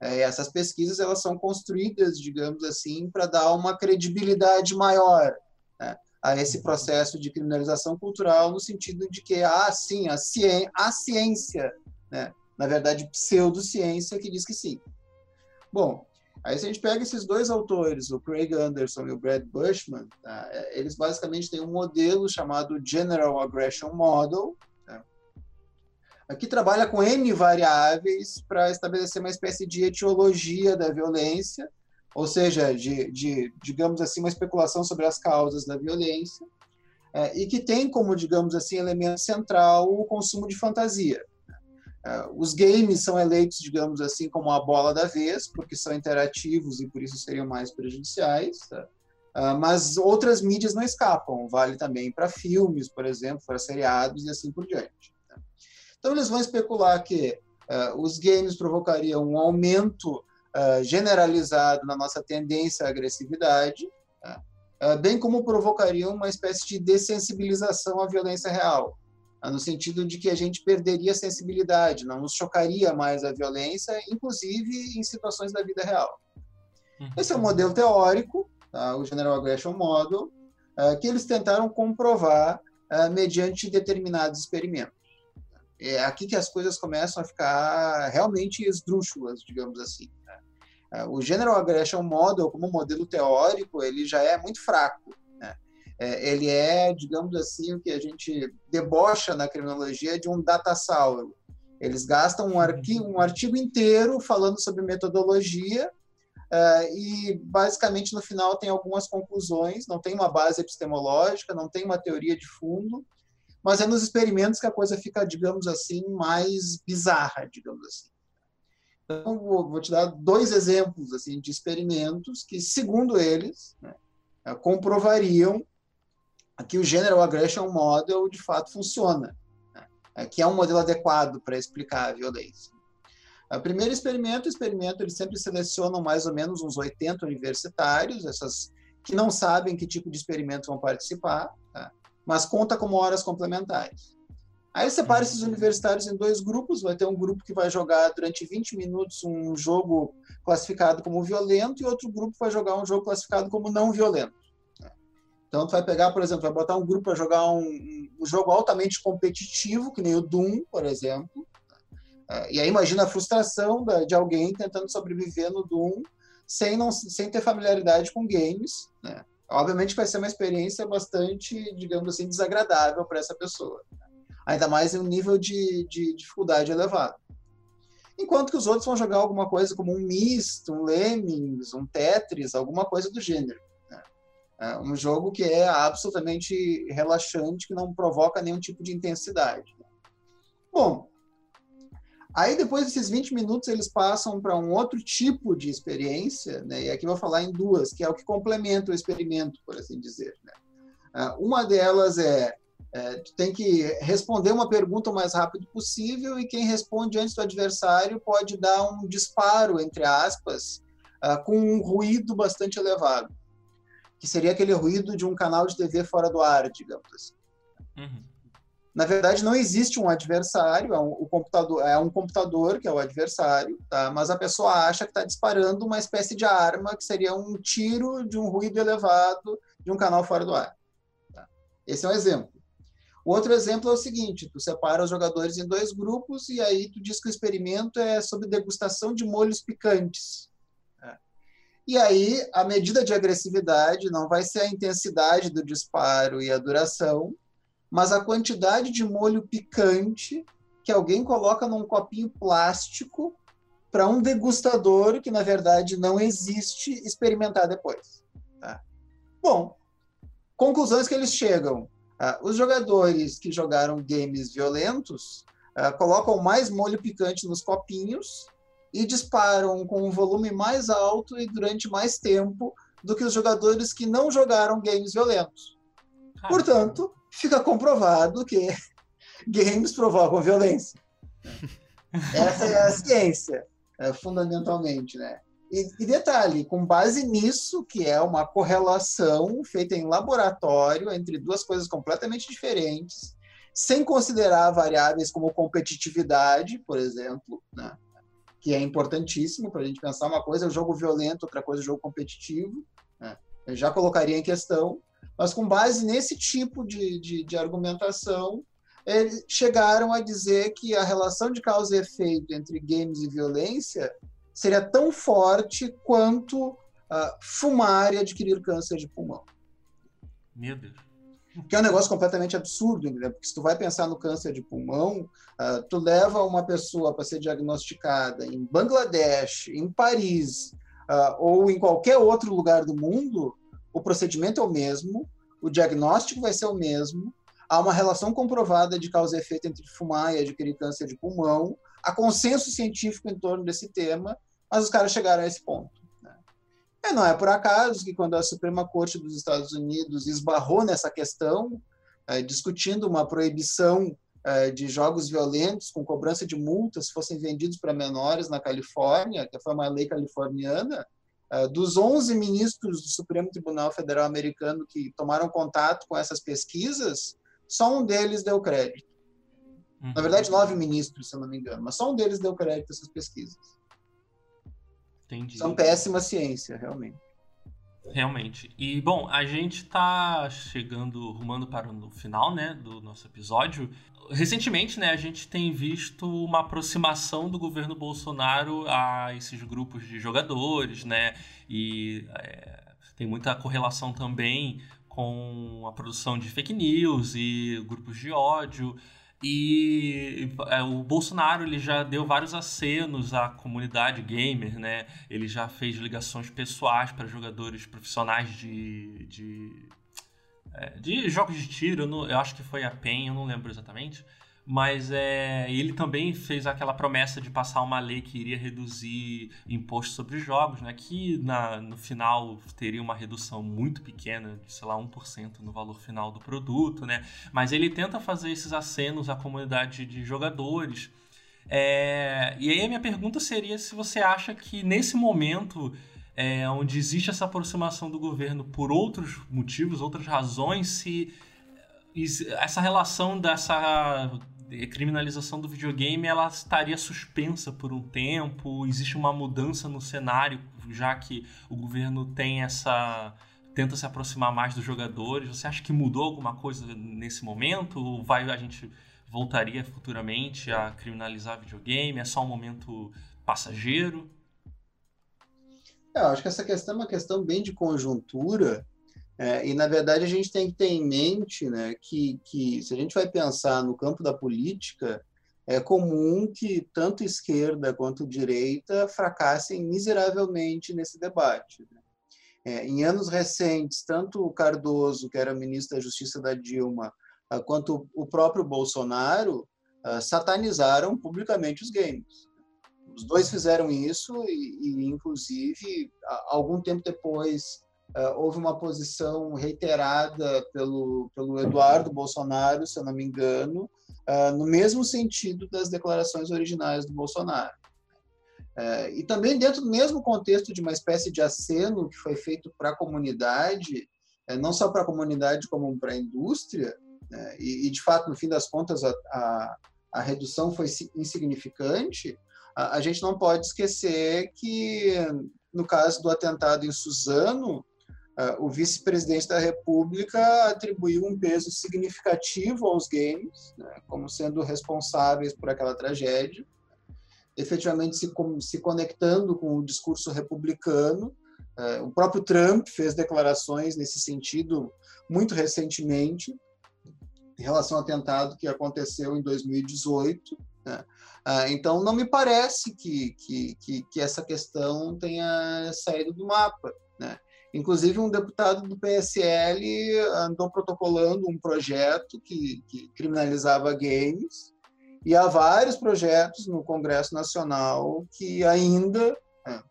essas pesquisas elas são construídas, digamos assim, para dar uma credibilidade maior né? A esse processo de criminalização cultural, no sentido de que, ah, sim, a, ciência, a ciência né? na verdade, pseudociência, que diz que sim. Bom, aí se a gente pega esses dois autores, o Craig Anderson e o Brad Bushman, tá? Eles basicamente têm um modelo chamado General Aggression Model, tá? que trabalha com N variáveis para estabelecer uma espécie de etiologia da violência, ou seja, de, de, digamos assim, uma especulação sobre as causas da violência, é, e que tem como, digamos assim, elemento central o consumo de fantasia. É, os games são eleitos, digamos assim, como a bola da vez, porque são interativos e por isso seriam mais prejudiciais. Tá? Uh, mas outras mídias não escapam, vale também para filmes, por exemplo, para seriados e assim por diante. Tá? Então, eles vão especular que uh, os games provocariam um aumento uh, generalizado na nossa tendência à agressividade, tá? bem como provocariam uma espécie de dessensibilização à violência real, no sentido de que a gente perderia a sensibilidade, não nos chocaria mais a violência, inclusive em situações da vida real. Uhum. Esse é um modelo teórico, tá? o General Aggression Model, uh, que eles tentaram comprovar uh, mediante determinados experimentos. É aqui que as coisas começam a ficar realmente esdrúxulas, digamos assim. Né? Uh, o General Aggression Model, como modelo teórico, ele já é muito fraco é, ele é, digamos assim, o que a gente debocha na criminologia de um datassauro. Eles gastam um artigo, um artigo inteiro falando sobre metodologia uh, e, basicamente, no final tem algumas conclusões, não tem uma base epistemológica, não tem uma teoria de fundo, mas é nos experimentos que a coisa fica, digamos assim, mais bizarra, digamos assim. Então, vou, vou te dar dois exemplos assim de experimentos que, segundo eles, né, comprovariam Aqui o General Aggression Model de fato funciona, né? que é um modelo adequado para explicar a violência. O primeiro experimento, o experimento eles sempre selecionam mais ou menos uns 80 universitários, essas que não sabem que tipo de experimento vão participar, tá? mas conta como horas complementares. Aí separa esses universitários em dois grupos, vai ter um grupo que vai jogar durante 20 minutos um jogo classificado como violento e outro grupo vai jogar um jogo classificado como não violento. Então, tu vai pegar, por exemplo, vai botar um grupo para jogar um, um, jogo altamente competitivo, que nem o Doom, por exemplo. É, e aí imagina a frustração de alguém tentando sobreviver no Doom sem, não, sem ter familiaridade com games. Né? Obviamente vai ser uma experiência bastante, digamos assim, desagradável para essa pessoa. Né? Ainda mais em um nível de, de dificuldade elevado. Enquanto que os outros vão jogar alguma coisa como um Myst, um Lemmings, um Tetris, alguma coisa do gênero. É um jogo que é absolutamente relaxante, que não provoca nenhum tipo de intensidade. Bom, aí depois desses 20 minutos eles passam para um outro tipo de experiência, né? e aqui vou falar em duas, que é o que complementa o experimento, por assim dizer. Né? É, uma delas é, é, tu tem que responder uma pergunta o mais rápido possível e quem responde antes do adversário pode dar um disparo, entre aspas, uh, com um ruído bastante elevado que seria aquele ruído de um canal de TV fora do ar, digamos assim. Uhum. Na verdade, não existe um adversário, é um, o computador, é um computador que é o adversário, tá? mas a pessoa acha que está disparando uma espécie de arma que seria um tiro de um ruído elevado de um canal fora do ar. Tá? Esse é um exemplo. O outro exemplo é o seguinte: tu separa os jogadores em dois grupos e aí tu diz que o experimento é sobre degustação de molhos picantes. E aí, a medida de agressividade não vai ser a intensidade do disparo e a duração, mas a quantidade de molho picante que alguém coloca num copinho plástico para um degustador que, na verdade, não existe experimentar depois. Tá? Bom, conclusões que eles chegam. Uh, os jogadores que jogaram games violentos uh, colocam mais molho picante nos copinhos e disparam com um volume mais alto e durante mais tempo do que os jogadores que não jogaram games violentos. Portanto, fica comprovado que [laughs] games provocam violência. [laughs] Essa é a ciência, é, fundamentalmente, né? E, e, detalhe, com base nisso, que é uma correlação feita em laboratório entre duas coisas completamente diferentes, sem considerar variáveis como competitividade, por exemplo, né? que é importantíssimo para a gente pensar. Uma coisa é o jogo violento, outra coisa é o jogo competitivo. Né? Eu já colocaria em questão, mas com base nesse tipo de, de, de argumentação, eles chegaram a dizer que a relação de causa e efeito entre games e violência seria tão forte quanto uh, fumar e adquirir câncer de pulmão. Meu Deus. Que é um negócio completamente absurdo, entendeu? porque se tu vai pensar no câncer de pulmão, uh, tu leva uma pessoa para ser diagnosticada em Bangladesh, em Paris, uh, ou em qualquer outro lugar do mundo, o procedimento é o mesmo, o diagnóstico vai ser o mesmo, há uma relação comprovada de causa e efeito entre fumar e adquirir câncer de pulmão, há consenso científico em torno desse tema, mas os caras chegaram a esse ponto. Né? E não é por acaso que quando a Suprema Corte dos Estados Unidos esbarrou nessa questão, é, discutindo uma proibição é, de jogos violentos com cobrança de multas se fossem vendidos para menores na Califórnia, que foi uma lei californiana, é, dos 11 ministros do Supremo Tribunal Federal Americano que tomaram contato com essas pesquisas, só um deles deu crédito. Uhum. Na verdade, nove ministros, se eu não me engano, mas só um deles deu crédito a essas pesquisas. Entendi. São péssima ciência, realmente. Realmente. E, bom, a gente está chegando, rumando para o final, né, do nosso episódio. Recentemente, né, a gente tem visto uma aproximação do governo Bolsonaro a esses grupos de jogadores, né, e é, tem muita correlação também com a produção de fake news e grupos de ódio. E é, o Bolsonaro ele já deu vários acenos à comunidade gamer, né? Ele já fez ligações pessoais para jogadores profissionais de, de, é, de jogos de tiro. Eu, não, eu, acho que foi a PEN, eu não lembro exatamente. Mas é, ele também fez aquela promessa de passar uma lei que iria reduzir imposto sobre jogos, né? Que na, no final teria uma redução muito pequena, de sei lá, 1% no valor final do produto, né? Mas ele tenta fazer esses acenos à comunidade de jogadores. É, e aí a minha pergunta seria se você acha que nesse momento é, onde existe essa aproximação do governo por outros motivos, outras razões, se essa relação dessa criminalização do videogame ela estaria suspensa por um tempo? Existe uma mudança no cenário, já que o governo tem essa tenta se aproximar mais dos jogadores. Você acha que mudou alguma coisa nesse momento? Ou vai a gente voltaria futuramente a criminalizar videogame? É só um momento passageiro? É, eu acho que essa questão é uma questão bem de conjuntura é, e, na verdade, a gente tem que ter em mente né, que, que, se a gente vai pensar no campo da política, é comum que tanto esquerda quanto direita fracassem miseravelmente nesse debate. Né? É, em anos recentes, tanto o Cardoso, que era ministro da Justiça da Dilma, ah, quanto o próprio Bolsonaro uh, satanizaram publicamente os games. Os dois fizeram isso e, e inclusive, algum tempo depois Uh, houve uma posição reiterada pelo, pelo Eduardo Bolsonaro, se eu não me engano, uh, no mesmo sentido das declarações originais do Bolsonaro. Uh, e também dentro do mesmo contexto de uma espécie de aceno que foi feito para a comunidade, não só para a comunidade como para a indústria, né, e, e, de fato, no fim das contas, a, a, a redução foi insignificante, a, gente não pode esquecer que, no caso do atentado em Suzano, o vice-presidente da República atribuiu um peso significativo aos games, né, como sendo responsáveis por aquela tragédia, efetivamente se, se conectando com o discurso republicano. Uh, o próprio Trump fez declarações nesse sentido muito recentemente, em relação ao atentado que aconteceu em 2018. Né? Uh, então, não me parece que, que, que, que essa questão tenha saído do mapa. Né? Inclusive, um deputado do PSL andou protocolando um projeto que, que criminalizava games, e há vários projetos no Congresso Nacional que ainda é,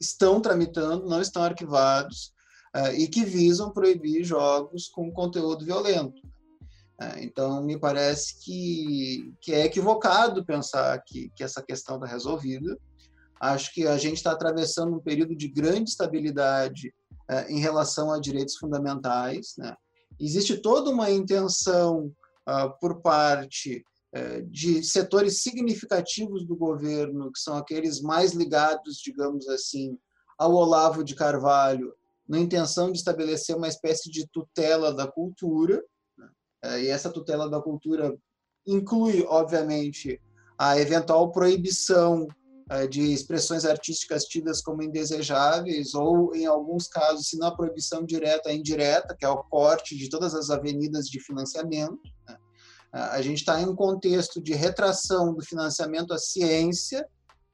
estão tramitando, não estão arquivados, é, e que visam proibir jogos com conteúdo violento. É, então, me parece que, que é equivocado pensar que, que essa questão está resolvida. Acho que a gente está atravessando um período de grande estabilidade é, em relação a direitos fundamentais. Né? Existe toda uma intenção uh, por parte uh, de setores significativos do governo, que são aqueles mais ligados, digamos assim, ao Olavo de Carvalho, na intenção de estabelecer uma espécie de tutela da cultura. Né? Uh, e essa tutela da cultura inclui, obviamente, a eventual proibição de expressões artísticas tidas como indesejáveis, ou, em alguns casos, se não a proibição direta, a indireta, que é o corte de todas as avenidas de financiamento. Né? A gente está em um contexto de retração do financiamento à ciência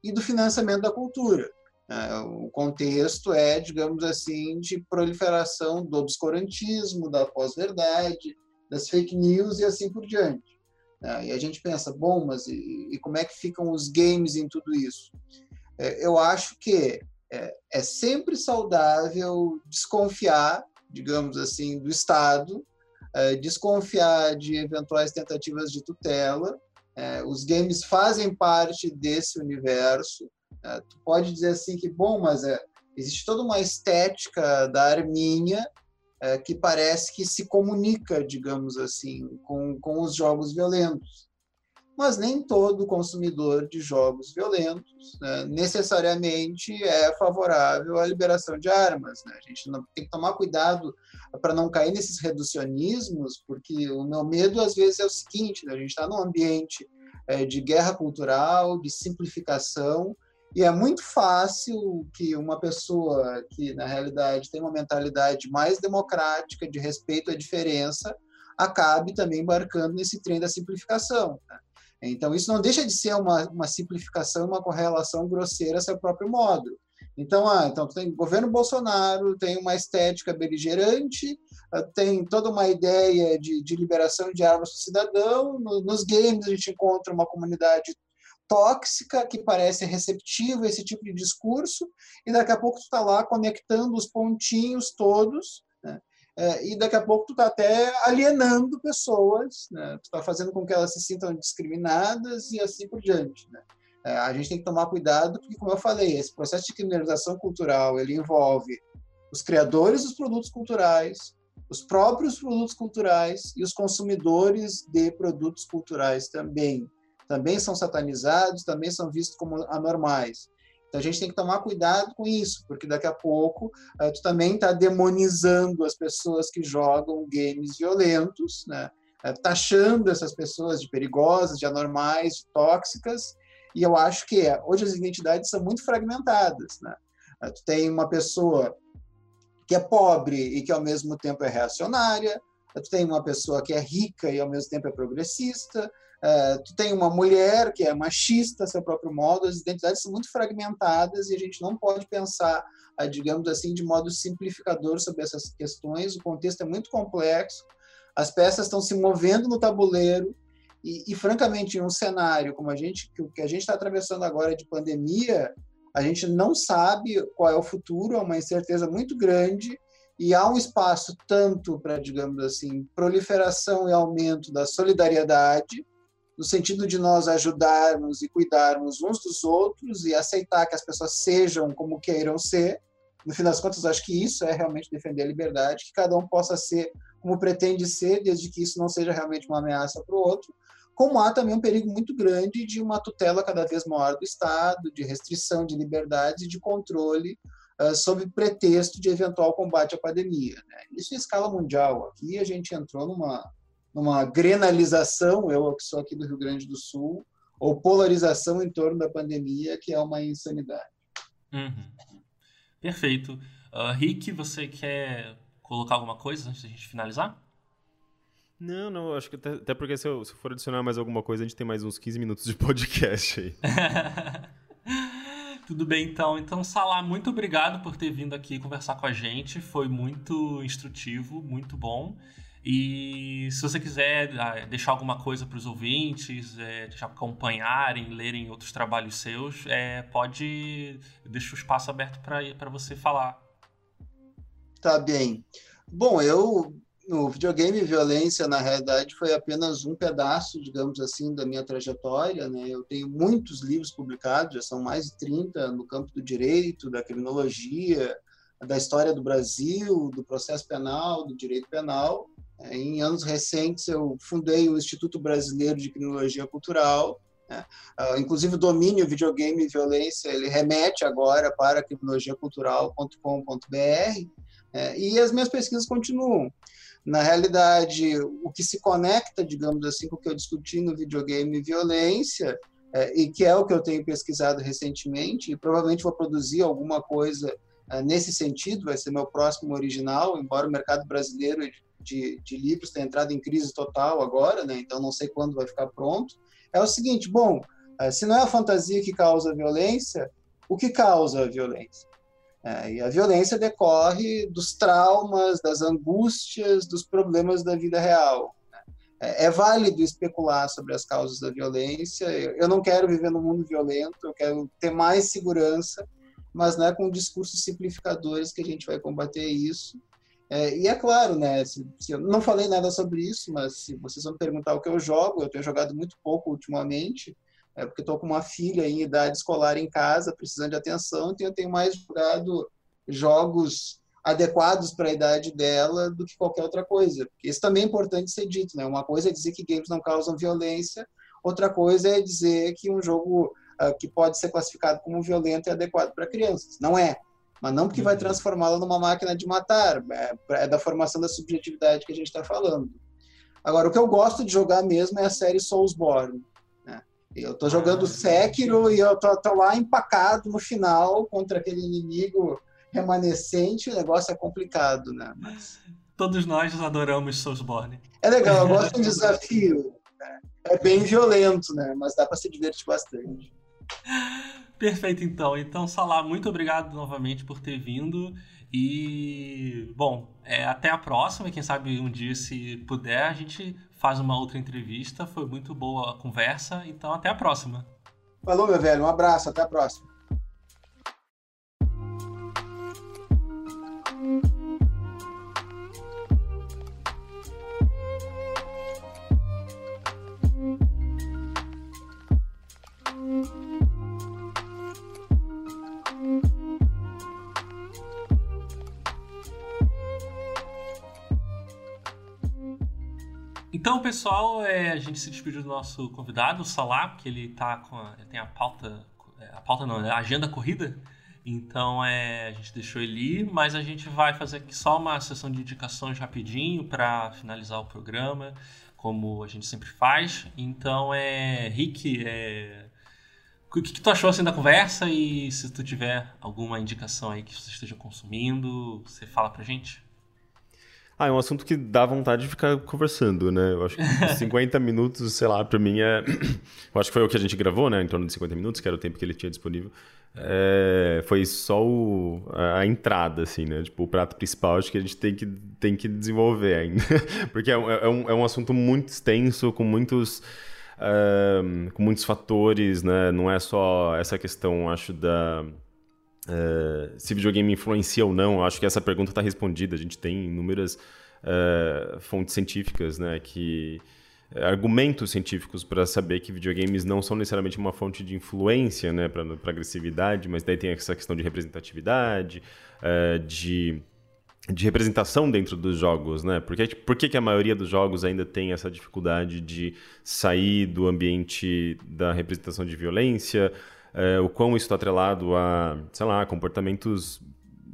e do financiamento da cultura. Né? O contexto é, digamos assim, de proliferação do obscurantismo, da pós-verdade, das fake news e assim por diante. Né? E a gente pensa, bom, mas e, e, como é que ficam os games em tudo isso? É, eu acho que é, é sempre saudável desconfiar, digamos assim, do Estado, é, desconfiar de eventuais tentativas de tutela. É, os games fazem parte desse universo. É, tu pode dizer assim que, bom, mas é, existe toda uma estética da arminha é, que parece que se comunica, digamos assim, com, com os jogos violentos. Mas nem todo consumidor de jogos violentos né, necessariamente é favorável à liberação de armas. Né? A gente não, tem que tomar cuidado para não cair nesses reducionismos, porque o meu medo às vezes é o seguinte: né? a gente está num ambiente é, de guerra cultural, de simplificação, e é muito fácil que uma pessoa que, na realidade, tem uma mentalidade mais democrática, de respeito à diferença, acabe também embarcando nesse trem da simplificação. Né? Então, isso não deixa de ser uma, uma simplificação, uma correlação grosseira a seu próprio modo. Então, ah, então tem governo Bolsonaro, tem uma estética beligerante, ah, tem toda uma ideia de, de liberação de armas para o cidadão. No, nos games a gente encontra uma comunidade tóxica que parece receptiva a esse tipo de discurso e daqui a pouco tu está lá conectando os pontinhos todos né? é, e daqui a pouco tu está até alienando pessoas, né? tu está fazendo com que elas se sintam discriminadas e assim por diante. Né? É, a gente tem que tomar cuidado porque, como eu falei, esse processo de criminalização cultural ele envolve os criadores dos produtos culturais, os próprios produtos culturais e os consumidores de produtos culturais também também são satanizados, também são vistos como anormais. Então a gente tem que tomar cuidado com isso, porque daqui a pouco uh, tu também está demonizando as pessoas que jogam games violentos, né? Uh, taxando essas pessoas de perigosas, de anormais, de tóxicas. E eu acho que é, hoje as identidades são muito fragmentadas, né? Tu tem uma pessoa que é pobre e que ao mesmo tempo é reacionária, tu tem uma pessoa que é rica e ao mesmo tempo é progressista, Uh, tu tem uma mulher que é machista, seu próprio modo, as identidades são muito fragmentadas e a gente não pode pensar, uh, digamos assim, de modo simplificador sobre essas questões. O contexto é muito complexo, as peças estão se movendo no tabuleiro e, e francamente, em um cenário como a gente que, que a gente está atravessando agora de pandemia, a gente não sabe qual é o futuro, é uma incerteza muito grande e há um espaço tanto para, digamos assim, proliferação e aumento da solidariedade, no sentido de nós ajudarmos e cuidarmos uns dos outros e aceitar que as pessoas sejam como queiram ser. No fim das contas, acho que isso é realmente defender a liberdade, que cada um possa ser como pretende ser, desde que isso não seja realmente uma ameaça para o outro. Como há também um perigo muito grande de uma tutela cada vez maior do Estado, de restrição de liberdades e de controle uh, sob pretexto de eventual combate à pandemia. Né? Isso em escala mundial. Aqui a gente entrou numa numa grenalização, eu que sou aqui do Rio Grande do Sul, ou polarização em torno da pandemia, que é uma insanidade. Uhum. Perfeito. Uh, Rick, você quer colocar alguma coisa antes da gente finalizar? Não, não, acho que até, até porque se eu, se for adicionar mais alguma coisa, a gente tem mais uns 15 minutos de podcast aí. [laughs] Tudo bem, então. Então, Salah, muito obrigado por ter vindo aqui conversar com a gente. Foi muito instrutivo, muito bom. E se você quiser ah, deixar alguma coisa para os ouvintes, é, acompanharem, lerem outros trabalhos seus, é, pode deixar o espaço aberto para você falar. Tá bem. Bom, eu no videogame violência na realidade foi apenas um pedaço, digamos assim, da minha trajetória, né? Eu tenho muitos livros publicados, já são mais de 30 no campo do direito, da criminologia, da história do Brasil, do processo penal, do direito penal. Em anos recentes, eu fundei o Instituto Brasileiro de Criminologia Cultural. Né? Uh, inclusive, o domínio videogame e violência ele remete agora para criminologiacultural.com.br. Né? E as minhas pesquisas continuam. Na realidade, o que se conecta, digamos assim, com o que eu discuti no videogame e violência é, e que é o que eu tenho pesquisado recentemente, e provavelmente vou produzir alguma coisa é, nesse sentido, vai ser meu próximo original, embora o mercado brasileiro de, de livros tenha entrado em crise total agora, né? então não sei quando vai ficar pronto. É o seguinte, bom, é, se não é a fantasia que causa a violência, o que causa a violência? É, e a violência decorre dos traumas, das angústias, dos problemas da vida real. Né? É, é, válido especular sobre as causas da violência. Eu, eu não quero viver num mundo violento, eu quero ter mais segurança, mas não é com discursos simplificadores que a gente vai combater isso. É, e é claro, né? Se, se, eu não falei nada sobre isso, mas se vocês vão perguntar o que eu jogo, eu tenho jogado muito pouco ultimamente é porque estou com uma filha em idade escolar em casa, precisando de atenção, então eu tenho mais jogado jogos adequados para a idade dela do que qualquer outra coisa. Isso também é importante ser dito, né? Uma coisa é dizer que games não causam violência, outra coisa é dizer que um jogo uh, que pode ser classificado como violento é adequado para crianças. Não é. Mas não porque vai uhum. transformá-la numa máquina de matar. É, é da formação da subjetividade que a gente está falando. Agora, o que eu gosto de jogar mesmo é a série Soulsborne. Eu tô jogando Sekiro e eu tô, tô, lá empacado no final contra aquele inimigo remanescente. O negócio é complicado, né? Mas... Todos nós adoramos Soulsborne. É legal, eu gosto de [laughs] desafio. Né? É bem violento, né? Mas dá para se divertir bastante. Perfeito, então. Então, Salah, muito obrigado novamente por ter vindo. E, bom, é, até a próxima. Quem sabe um dia, se puder, a gente faz uma outra entrevista. Foi muito boa a conversa, então até a próxima. Falou, meu velho. Um abraço, até a próxima. Então, pessoal, é, a gente se despediu do nosso convidado, o Salah, porque ele tá com a, ele tem a pauta, a pauta não, a agenda corrida. Então, é, a gente deixou ele ir, mas a gente vai fazer aqui só uma sessão de indicações rapidinho para finalizar o programa, como a gente sempre faz. Então, é, Rick, é, o que, que, tu achou assim da conversa e se tu tiver alguma indicação aí que você esteja consumindo, você fala pra gente? Ah, é um assunto que dá vontade de ficar conversando, né? Eu acho que [laughs] 50 minutos, sei lá, pra mim é. [clears throat] Eu acho que foi o que a gente gravou, né? Em torno de 50 minutos, que era o tempo que ele tinha disponível. É... Foi só o... a entrada, assim, né? Tipo, o prato principal, acho que a gente tem que, tem que desenvolver ainda. [laughs] Porque é, é, um, é um assunto muito extenso, com muitos. Uh, com muitos fatores, né? Não é só essa questão, acho, da Uh, se videogame influencia ou não, acho que essa pergunta está respondida. A gente tem inúmeras uh, fontes científicas, né, que uh, argumentos científicos para saber que videogames não são necessariamente uma fonte de influência, né, para agressividade, mas daí tem essa questão de representatividade, de de representação dentro dos jogos, né? Por, que, por que, que a maioria dos jogos ainda tem essa dificuldade de sair do ambiente da representação de violência? É, o quão isso está atrelado a, sei lá, comportamentos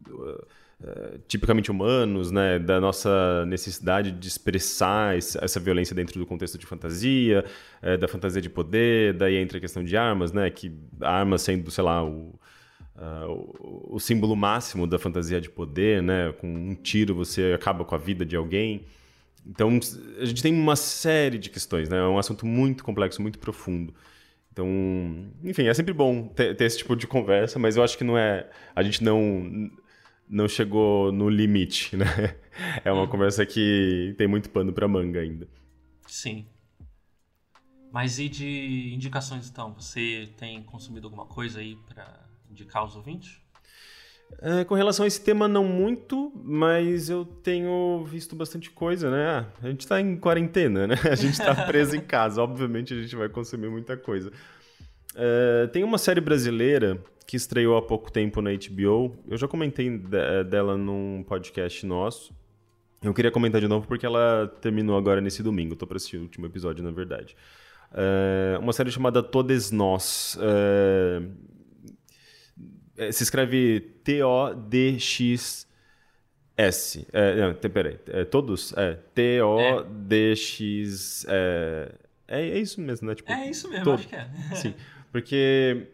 uh, tipicamente humanos, né, da nossa necessidade de expressar essa violência dentro do contexto de fantasia, é, da fantasia de poder, daí entra a questão de armas, né, que armas sendo, sei lá, o, uh, o, o, símbolo máximo da fantasia de poder, né, com um tiro você acaba com a vida de alguém. Então, a gente tem uma série de questões, né, é um assunto muito complexo, muito profundo. Então, enfim, é sempre bom ter, ter, esse tipo de conversa, mas eu acho que não é. A gente não, não chegou no limite, [laughs] né? É uma uhum. conversa que tem muito pano para manga ainda. Sim. Mas e de indicações então? Você tem consumido alguma coisa aí para indicar aos ouvintes? É, com relação a esse tema, não muito, mas eu tenho visto bastante coisa, né? Ah, a gente tá em quarentena, né? A gente tá [laughs] preso em casa, obviamente a gente vai consumir muita coisa. É, tem uma série brasileira que estreou há pouco tempo na HBO. Eu já comentei de, dela num podcast nosso. Eu queria comentar de novo porque ela terminou agora nesse domingo. Tô pra assistir o último episódio, na verdade. É, uma série chamada Todes Nós. É, é, se escreve T-O-D-X-S. É, não, peraí. É, todos? É. T-O-D-X. É, É, é isso mesmo, né? Tipo, é isso mesmo, todo. acho que é. [laughs] Sim, porque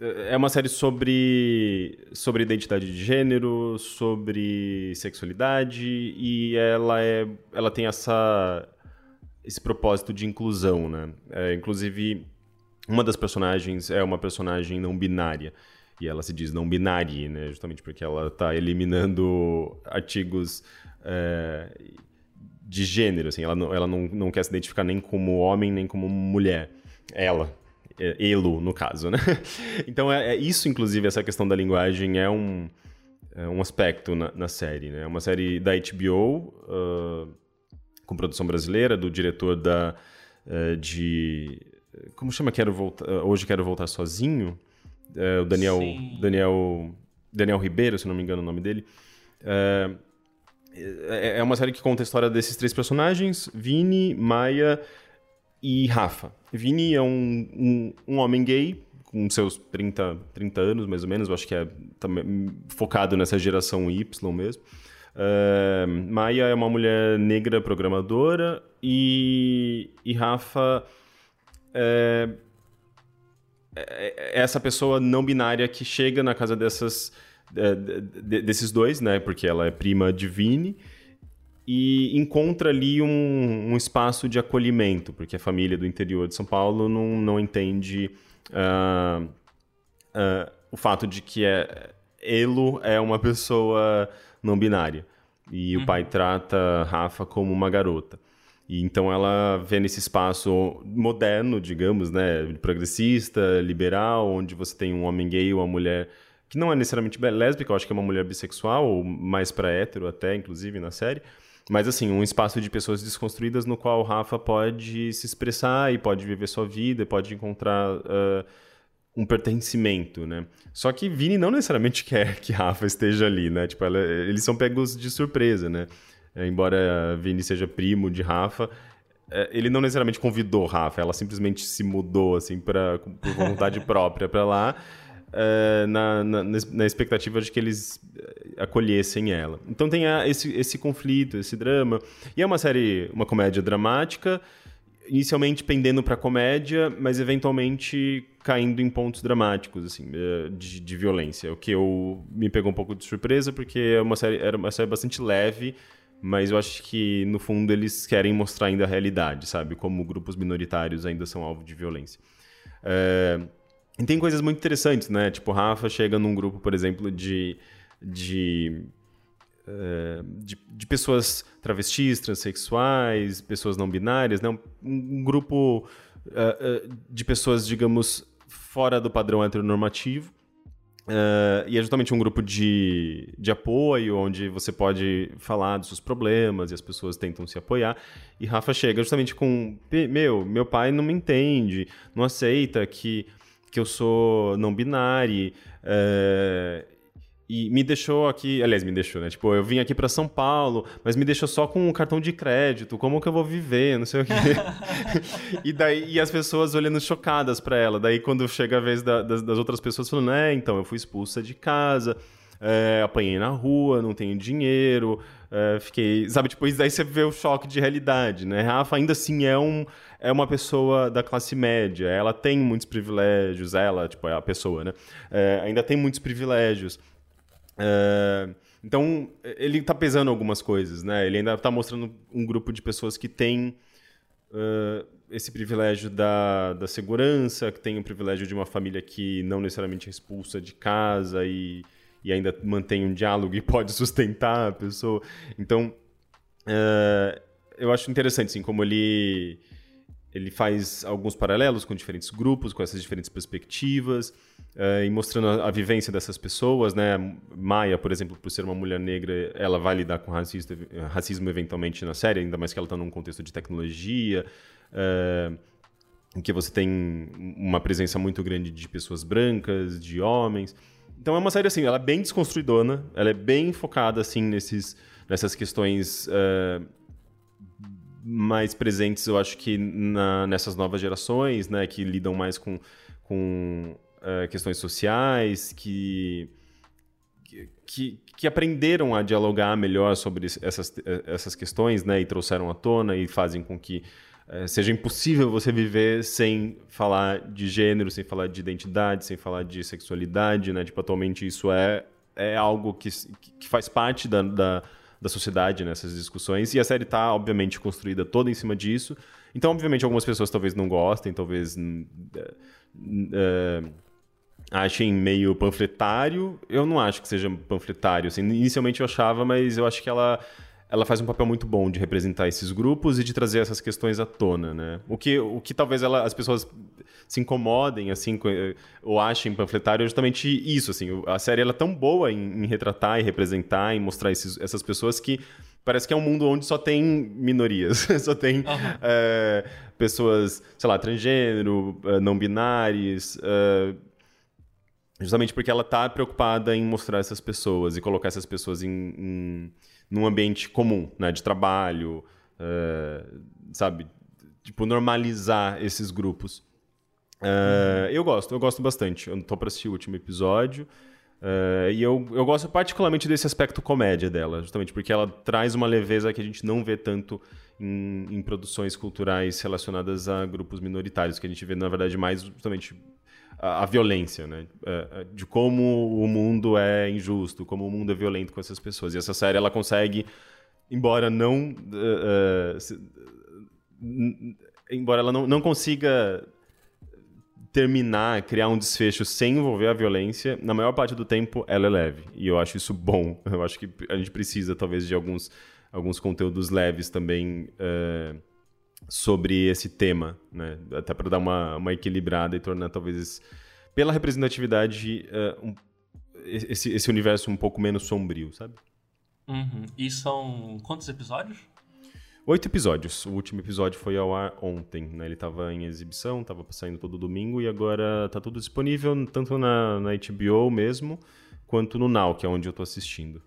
é uma série sobre, sobre identidade de gênero, sobre sexualidade, e ela, é, ela tem essa, esse propósito de inclusão, né? É, inclusive, uma das personagens é uma personagem não binária. E ela se diz não binária, né? Justamente porque ela está eliminando artigos é, de gênero, assim. Ela, não, ela não, não quer se identificar nem como homem, nem como mulher. Ela, é, Elo, no caso, né? [laughs] Então, é, é, isso, inclusive, essa questão da linguagem é um, é um aspecto na, na, série, né? É uma série da HBO, uh, com produção brasileira, do diretor da, uh, de... Como chama Quero Voltar... Hoje Quero Voltar Sozinho? É, o Daniel, Daniel, Daniel Ribeiro, se não me engano o nome dele. É, é, é uma série que conta a história desses três personagens, Vini, Maia e Rafa. Vini é um, um, um, homem gay, com seus 30, 30 anos, mais ou menos, eu acho que é também, focado nessa geração Y mesmo. Uh, Maia é uma mulher negra programadora e, e Rafa é essa pessoa não binária que chega na casa dessas, desses dois, né? Porque ela é prima de Vini e encontra ali um, um, espaço de acolhimento, porque a família do interior de São Paulo não, não entende uh, uh, o fato de que é, Elo é uma pessoa não binária. E uhum. o pai trata Rafa como uma garota. E então ela vê nesse espaço moderno, digamos, né, progressista, liberal, onde você tem um homem gay ou uma mulher que não é necessariamente lésbica, eu acho que é uma mulher bissexual, ou mais para hétero até, inclusive, na série. Mas, assim, um espaço de pessoas desconstruídas no qual o Rafa pode se expressar e pode viver sua vida, pode encontrar uh, um pertencimento, né? Só que Vini não necessariamente [laughs] quer que Rafa esteja ali, né? Tipo, ela, eles são pegos de surpresa, né? É, embora Vini seja primo de Rafa, é, ele não necessariamente convidou Rafa, ela simplesmente se mudou, assim, pra, por vontade [laughs] própria para lá uh, na, na, na, expectativa de que eles acolhessem ela. Então tem a, esse, esse conflito, esse drama. E é uma série, uma comédia dramática, inicialmente pendendo para comédia, mas eventualmente caindo em pontos dramáticos, assim, de, de, violência. O que eu me pegou um pouco de surpresa, porque é uma série, era uma série bastante leve, mas eu acho que, no fundo, eles querem mostrar ainda a realidade, sabe? Como grupos minoritários ainda são alvo de violência. É... E tem coisas muito interessantes, né? Tipo, Rafa chega num grupo, por exemplo, de. de Uh, de, de, pessoas travestis, transexuais, pessoas não binárias, né? um, um grupo uh, uh, de pessoas, digamos, fora do padrão heteronormativo. E é justamente um grupo de, de apoio, onde você pode falar dos seus problemas e as pessoas tentam se apoiar. E Rafa chega justamente com: Meu, meu pai não me entende, não aceita que que eu sou não binário. É, e me deixou aqui, aliás, me deixou, né? Tipo, eu vim aqui para São Paulo, mas me deixou só com um cartão de crédito. Como que eu vou viver? Não sei o quê. [laughs] e daí e as pessoas olhando chocadas para ela. Daí quando chega a vez da, das, das, outras pessoas falando, é, então eu fui expulsa de casa, é, apanhei na rua, não tenho dinheiro, é, fiquei, sabe, tipo, daí você vê o choque de realidade, né? Rafa ainda assim é um é uma pessoa da classe média, ela tem muitos privilégios, ela, tipo, é a pessoa, né? É, ainda tem muitos privilégios. É, então, ele está pesando algumas coisas, né? Ele ainda está mostrando um grupo de pessoas que tem uh, esse privilégio da, da segurança, que tem o privilégio de uma família que não necessariamente é expulsa de casa e, e ainda mantém um diálogo e [laughs] pode sustentar a pessoa. Então, uh, eu acho interessante, assim, como ele ele faz alguns paralelos com diferentes grupos, com essas diferentes perspectivas, uh, e mostrando a, a, vivência dessas pessoas, né? Maia, por exemplo, por ser uma mulher negra, ela vai lidar com racista, racismo eventualmente na série, ainda mais que ela está num contexto de tecnologia, uh, em que você tem uma presença muito grande de pessoas brancas, de homens. Então é uma série assim, ela é bem desconstruidona, ela é bem focada assim nesses, nessas questões uh, mais presentes, eu acho que na, nessas novas gerações, né, que lidam mais com, com uh, questões sociais, que, que, que, aprenderam a dialogar melhor sobre essas, essas questões, né, e trouxeram à tona e fazem com que é, seja impossível você viver sem falar de gênero, sem falar de identidade, sem falar de sexualidade, né? Tipo, atualmente isso é, é algo que, que faz parte da, da, da sociedade nessas discussões, e a série está, obviamente, construída toda em cima disso. Então, obviamente, algumas pessoas talvez não gostem, talvez é, achem meio panfletário. Eu não acho que seja panfletário. Assim, inicialmente eu achava, mas eu acho que ela ela faz um papel muito bom de representar esses grupos e de trazer essas questões à tona, né? O que, o que talvez ela, as pessoas se incomodem, assim, ou achem panfletário é justamente isso, assim. A série ela é tão boa em, em retratar e representar, em mostrar esses, essas pessoas que parece que é um mundo onde só tem minorias, [laughs] só tem uhum. é, pessoas, sei lá, transgênero, eh, não binários, é, justamente porque ela está preocupada em mostrar essas pessoas e colocar essas pessoas em, em num ambiente comum, né, de trabalho, é, sabe, tipo normalizar esses grupos. É, eu gosto, eu gosto bastante. Eu tô para assistir o último episódio. Uh, e eu, eu gosto particularmente desse aspecto comédia dela, justamente porque ela traz uma leveza que a gente não vê tanto em, em, produções culturais relacionadas a grupos minoritários, que a gente vê, na verdade, mais justamente a, violência, né? Uh, de como o mundo é injusto, como o mundo é violento com essas pessoas. E essa série, ela consegue, embora não... Uh, se, embora ela não, não consiga terminar, criar um desfecho sem envolver a violência, na maior parte do tempo ela é leve. E eu acho isso bom. Eu acho que a gente precisa, talvez, de alguns, alguns conteúdos leves também uh, sobre esse tema, né? Até para dar uma, uma equilibrada e tornar, talvez, pela representatividade, uh, um, esse, esse universo um pouco menos sombrio, sabe? Uhum. E são quantos episódios? Oito episódios. O último episódio foi ao ar ontem, né? Ele estava em exibição, estava saindo todo domingo e agora está tudo disponível tanto na, na HBO mesmo, quanto no Now, que é onde eu estou assistindo.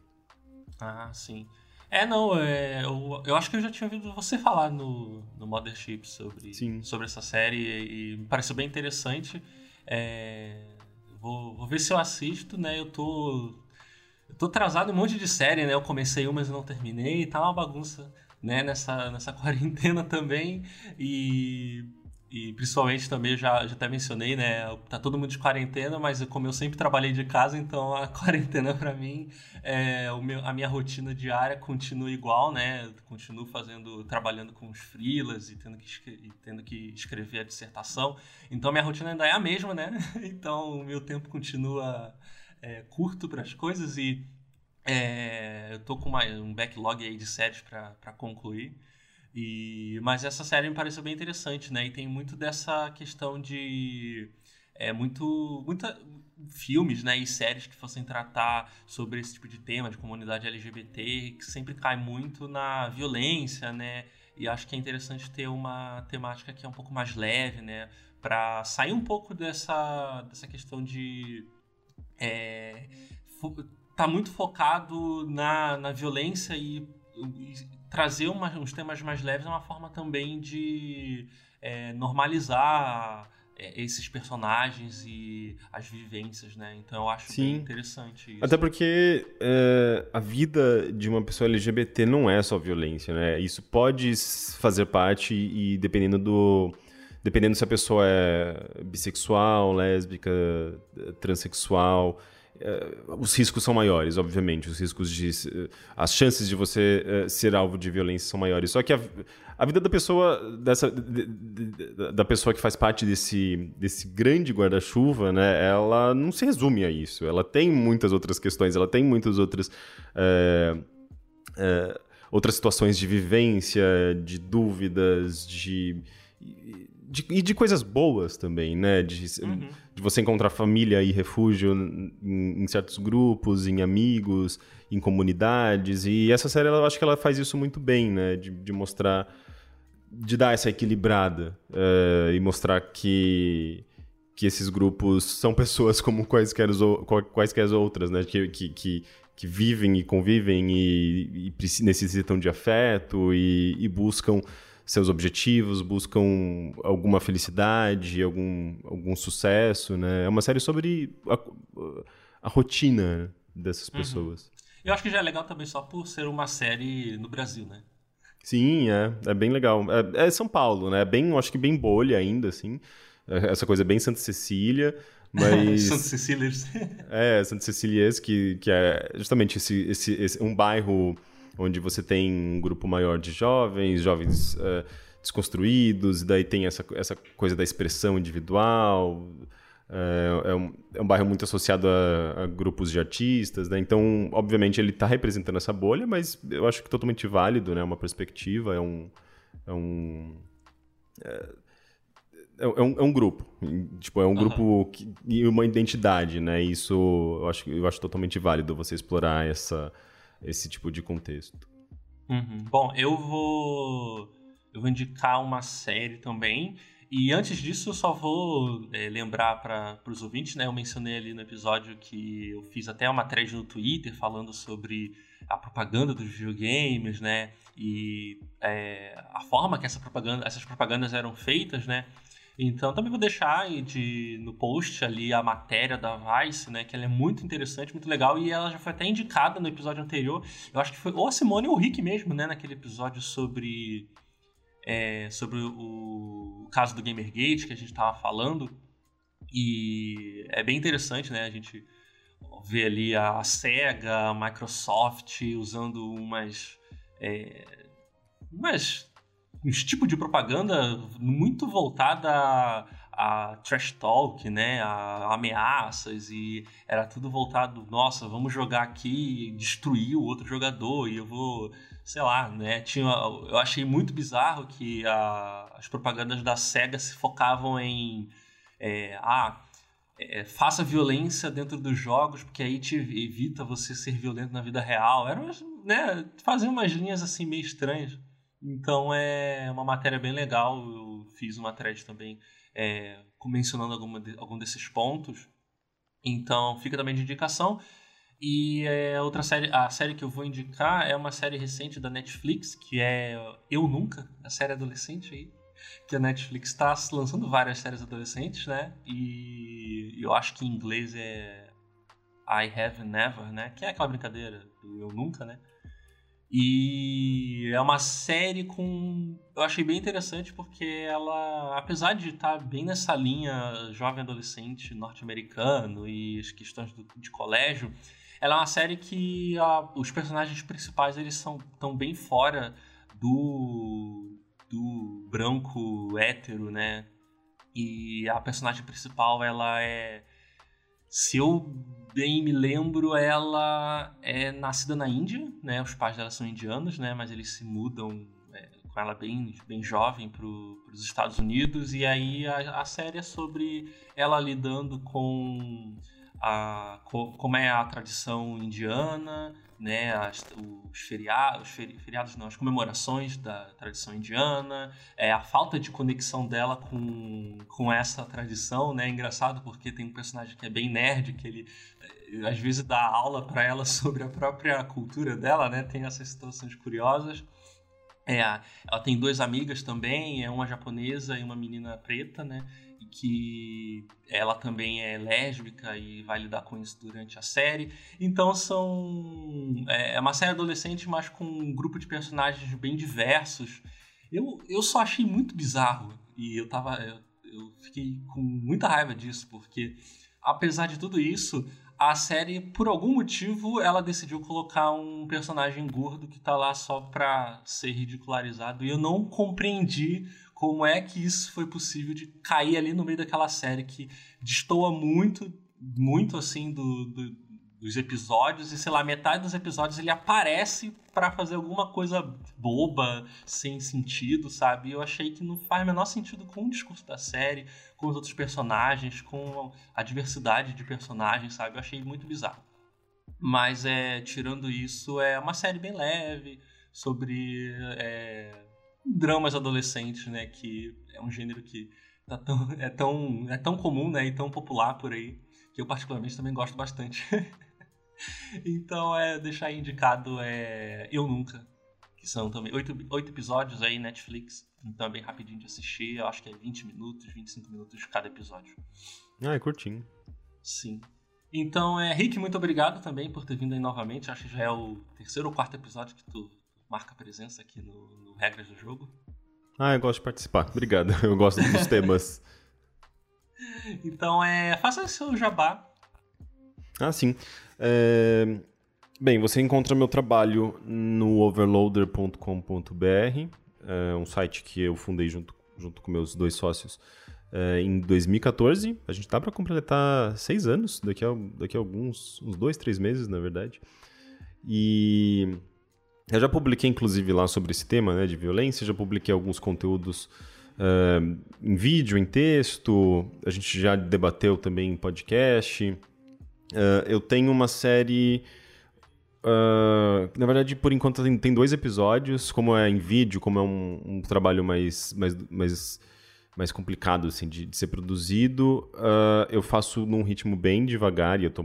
Ah, sim. É, não, é, eu, eu acho que eu já tinha ouvido você falar no, no Mothership sobre, sobre essa série e, e me pareceu bem interessante. É, vou, vou ver se eu assisto, né? Eu tô, eu tô atrasado em um monte de série, né? Eu comecei uma, mas não terminei, tá uma bagunça né, nessa, nessa [laughs] quarentena também. E, e principalmente também, já, já até mencionei, né? Tá todo mundo de quarentena, mas como eu sempre trabalhei de casa, então a [laughs] quarentena para mim, é, o meu, a minha rotina diária continua igual, né? Continuo fazendo, trabalhando com os freelas e tendo que, e tendo que escrever a dissertação. Então minha rotina ainda é a mesma, né? [laughs] Então o meu tempo continua é, curto para as coisas e é, eu tô com uma, um backlog aí de séries para concluir. E, mas essa série me pareceu bem interessante, né? E tem muito dessa questão de. É, muito. Muita, filmes né, e séries que fossem tratar sobre esse tipo de tema de comunidade LGBT, que sempre cai muito na violência, né? E acho que é interessante ter uma temática que é um pouco mais leve, né? Para sair um pouco dessa, dessa questão de. É, tá muito focado na, na violência e, e trazer uma, uns temas mais leves é uma forma também de é, normalizar é, esses personagens e as vivências, né? Então eu acho Sim. bem interessante isso. Até porque é, a vida de uma pessoa LGBT não é só violência, né? Isso pode fazer parte e dependendo do dependendo se a pessoa é bissexual, lésbica, transexual, os riscos são maiores, obviamente. Os riscos de. Uh, as chances de você uh, ser alvo de violência são maiores. Só que a, a vida da pessoa, dessa, de, de, da pessoa que faz parte desse, desse grande guarda-chuva, né, ela não se resume a isso. Ela tem muitas outras questões, ela tem muitas outras. outras situações de vivência, de dúvidas, de de, e de coisas boas também, né? De, uhum. de você encontrar família e refúgio em, em, certos grupos, em amigos, em comunidades. E essa série, eu acho que ela faz isso muito bem, né? De, de mostrar, de dar essa equilibrada uh, e mostrar que que esses grupos são pessoas como quaisquer, quaisquer outras, né? Que, que, que, que vivem e convivem e, e necessitam de afeto e, e buscam seus objetivos, buscam alguma felicidade, algum, algum sucesso, né? É uma série sobre a, a rotina dessas uhum. pessoas. Uhum. Eu acho que já é legal também só por ser uma série no Brasil, né? Sim, é, é bem legal. É, é São Paulo, né? É bem, acho que bem bolha ainda, assim. É, essa coisa bem Santa Cecília. Mas... [laughs] Santa Cecília. é, Santa Cecília, que, que é justamente esse, esse, esse, um bairro onde você tem um grupo maior de jovens, jovens uh, desconstruídos, e daí tem essa, essa coisa da expressão individual. É, é, um, é um bairro muito associado a, a grupos de artistas, né? Então, obviamente, ele está representando essa bolha, mas eu acho que totalmente válido, né? Uma perspectiva, é um... É um é, é, um, é um grupo, tipo, é um uhum. grupo que, e uma identidade, né? Isso eu acho, eu acho totalmente válido você explorar essa, esse tipo de contexto. Uhum. Bom, eu vou eu vou indicar uma série também e antes disso, eu só vou é, lembrar para os ouvintes, né? Eu mencionei ali no episódio que eu fiz até uma thread no Twitter falando sobre a propaganda dos videogames, né? E é, a forma que essa propaganda, essas propagandas eram feitas, né? Então também vou deixar de, no post ali a matéria da Vice, né? Que ela é muito interessante, muito legal. E ela já foi até indicada no episódio anterior. Eu acho que foi ou a Simone ou o Rick mesmo, né? Naquele episódio sobre é, sobre o caso do Gamergate que a gente estava falando. E é bem interessante, né? A gente vê ali a SEGA, a Microsoft usando umas. É, umas uns tipos de propaganda muito voltada a, a, trash talk, né, a ameaças e era tudo voltado, nossa, vamos jogar aqui e destruir o outro jogador e eu vou sei lá, né? Tinha, eu achei muito bizarro que a, as propagandas da SEGA se focavam em. É, ah, é, faça violência dentro dos jogos, porque aí te evita você ser violento na vida real. Era, né? Fazer umas linhas assim meio estranhas. Então é uma matéria bem legal. Eu fiz uma thread também é, mencionando alguma de, algum desses pontos. Então fica também de indicação. E é, outra série, a série que eu vou indicar é uma série recente da Netflix, que é Eu Nunca, a série adolescente aí. Que a Netflix está lançando várias séries adolescentes, né? E eu acho que em inglês é I Have Never, né? Que é aquela brincadeira do Eu Nunca, né? E é uma série com. Eu achei bem interessante porque ela, apesar de estar bem nessa linha jovem adolescente norte-americano e as questões do, de colégio, ela é uma série que a, os personagens principais eles são tão bem fora do do branco hétero, né? E a personagem principal, ela é se eu bem me lembro, ela é nascida na Índia, né? Os pais dela são indianos, né? Mas eles se mudam é, com ela bem, bem jovem para os Estados Unidos. E aí a, a série é sobre ela lidando com a, como é a tradição indiana, né, as, os, feriados, os feriados não, as comemorações da tradição indiana, é, a falta de conexão dela com, com essa tradição, né, é engraçado porque tem um personagem que é bem nerd, que ele às vezes dá aula para ela [laughs] sobre a própria cultura dela, né, tem essas situações curiosas. É, ela tem duas amigas também, é uma japonesa e uma menina preta, né? que ela também é lésbica e vai lidar com isso durante a série. Então são é, é uma série adolescente, mas com um grupo de personagens bem diversos. Eu, eu só achei muito bizarro e eu tava eu, eu fiquei com muita raiva disso porque apesar de tudo isso, a série, por algum motivo, ela decidiu colocar um personagem gordo que tá lá só pra ser ridicularizado. E eu não compreendi como é que isso foi possível de cair ali no meio daquela série que destoa muito, muito assim do, do, dos episódios e sei lá, metade dos episódios ele aparece para fazer alguma coisa boba, sem sentido, sabe? Eu achei que não faz o menor sentido com o discurso da série, com os outros personagens, com a diversidade de personagens, sabe? Eu achei muito bizarro. Mas é, tirando isso, é uma série bem leve sobre é, dramas adolescentes, né? Que é um gênero que tá tão, é, tão, é tão comum, né? E tão popular por aí, que eu particularmente também gosto bastante. [laughs] então, é, deixar indicado é Eu Nunca, que são também oito, oito episódios aí, Netflix. Então é bem rapidinho de assistir, eu acho que é 20 minutos, 25 minutos cada episódio. Ah, é curtinho. Sim. Então, é, Rick, muito obrigado também por ter vindo aí novamente. Acho que já é o terceiro ou quarto episódio que tu marca presença aqui no, no Regras do Jogo. Ah, eu gosto de participar. Obrigado. [laughs] Eu gosto dos temas. [laughs] Então, é, faça o seu jabá. Ah, sim. É... Bem, você encontra meu trabalho no overloader.com.br, é um site que eu fundei junto, junto com meus dois sócios é, em 2014. A gente está para completar seis anos, daqui a, daqui a alguns uns dois, três meses, na verdade. E eu já publiquei, inclusive, lá sobre esse tema né, de violência, já publiquei alguns conteúdos uh, em vídeo, em texto, a gente já debateu também em podcast. Uh, eu tenho uma série. Uh, na verdade, por enquanto, tem, tem, dois episódios. Como é em vídeo, como é um, um trabalho mais, mais, mais mais complicado assim, de, de ser produzido. Uh, eu faço num ritmo bem devagar e eu estou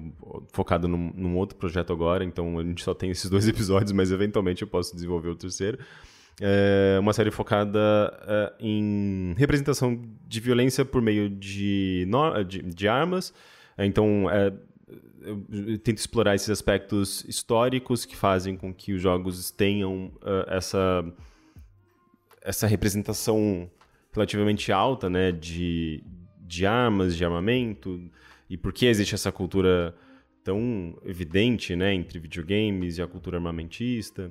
focado num, num, outro projeto agora, então a gente só tem esses dois [laughs] episódios, mas eventualmente eu posso desenvolver o terceiro. É uma série focada em representação de violência por meio de, de, de armas. Então, é, eu tento explorar esses aspectos históricos que fazem com que os jogos tenham uh, essa, essa representação relativamente alta, né, de, de armas, de armamento, e por que existe essa cultura tão evidente, né, entre videogames e a cultura armamentista.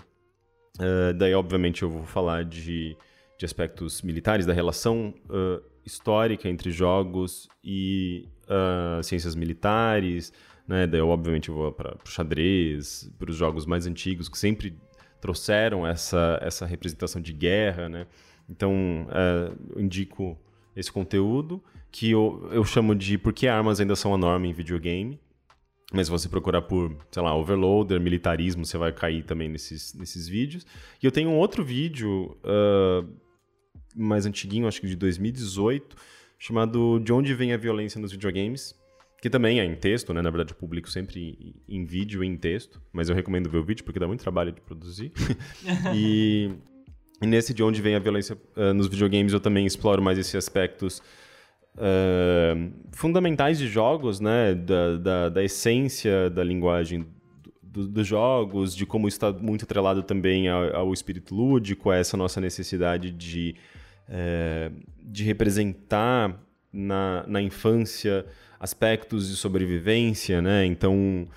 Uh, daí, obviamente, eu vou falar de, de aspectos militares, da relação uh, histórica entre jogos e uh, ciências militares, né, daí, eu, obviamente, vou para o xadrez, para os jogos mais antigos, que sempre trouxeram essa, essa representação de guerra, né, então, é, eu indico esse conteúdo, que eu, eu chamo de Por que armas ainda são a norma em videogame. Mas se você procurar por, sei lá, overloader, militarismo, você vai cair também nesses, nesses vídeos. E eu tenho um outro vídeo uh, mais antiguinho, acho que de 2018, chamado De Onde Vem a Violência nos Videogames, que também é em texto, né? Na verdade, eu publico sempre em vídeo e em texto, mas eu recomendo ver o vídeo porque dá muito trabalho de produzir. [laughs] e e nesse de onde vem a violência uh, nos videogames, eu também exploro mais esses aspectos uh, fundamentais de jogos, né? Da, da, da essência da linguagem do, dos jogos, de como está muito atrelado também ao, ao espírito lúdico, a essa nossa necessidade de, uh, de representar na, na infância aspectos de sobrevivência, né? Então,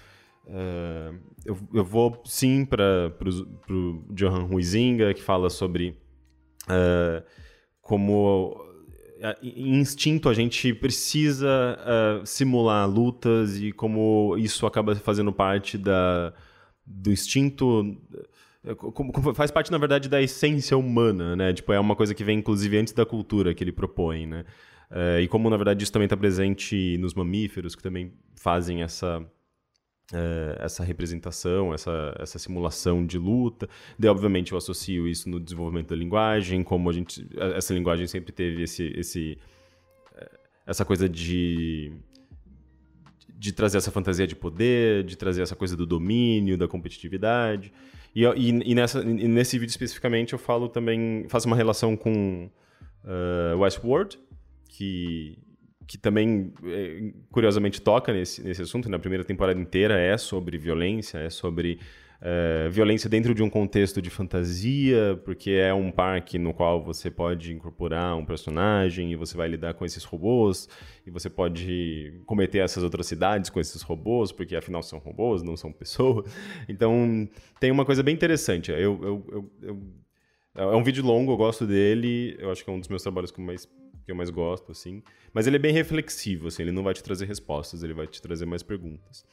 Uh, eu, eu, vou sim para o Johan Huizinga, que fala sobre uh, como em instinto a gente precisa uh, simular lutas e como isso acaba fazendo parte da, do instinto faz parte na verdade da essência humana né tipo é uma coisa que vem inclusive antes da cultura que ele propõe né uh, e como na verdade isso também está presente nos mamíferos que também fazem essa é, essa representação, essa, essa simulação de luta. Daí, obviamente, eu associo isso no desenvolvimento da linguagem, como a gente, essa linguagem sempre teve esse, esse, essa coisa de, de trazer essa fantasia de poder, de trazer essa coisa do domínio, da competitividade. E, e, e, nessa, e nesse vídeo especificamente eu falo também, faço uma relação com uh, Westworld, que que também, é, curiosamente, toca nesse, nesse assunto. Na primeira temporada inteira é sobre violência, é sobre é, violência dentro de um contexto de fantasia, porque é um parque no qual você pode incorporar um personagem e você vai lidar com esses robôs, e você pode cometer essas atrocidades com esses robôs, porque afinal são robôs, não são pessoas. [laughs] Então, tem uma coisa bem interessante. Eu, eu, eu, eu é um vídeo longo, eu gosto dele, eu acho que é um dos meus trabalhos que mais que eu mais gosto, assim. Mas ele é bem reflexivo, assim, ele não vai te trazer respostas, ele vai te trazer mais perguntas.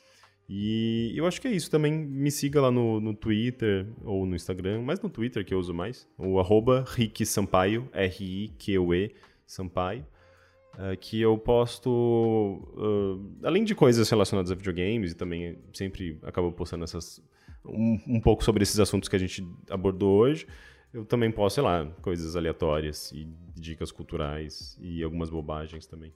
E eu acho que é isso. Também me siga lá no, no Twitter ou no Instagram, mas no Twitter que eu uso mais, o arroba Rick Sampaio, R-I-Q-U-E Sampaio, uh, que eu posto, uh, além de coisas relacionadas a videogames, e também sempre acabo postando essas, um, um pouco sobre esses assuntos que a gente abordou hoje, eu também posso, sei lá, coisas aleatórias e dicas culturais e algumas bobagens também.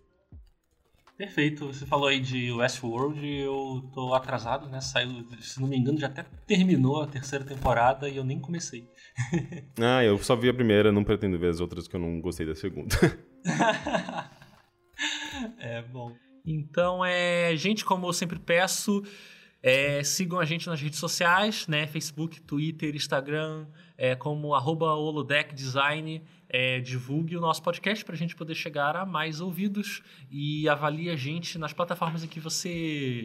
Perfeito. Você falou aí de Westworld, eu tô atrasado, né? Saiu, se não me engano, já até terminou a terceira temporada e eu nem comecei. [laughs] ah, eu só vi a primeira, não pretendo ver as outras que eu não gostei da segunda. [laughs] é, bom. Então, é, gente, como eu sempre peço, É, sigam a gente nas redes sociais, né? Facebook, Twitter, Instagram, é, como arroba holodeckdesign. É, divulgue o nosso podcast para a gente poder chegar a mais ouvidos e avalie a gente nas plataformas em que você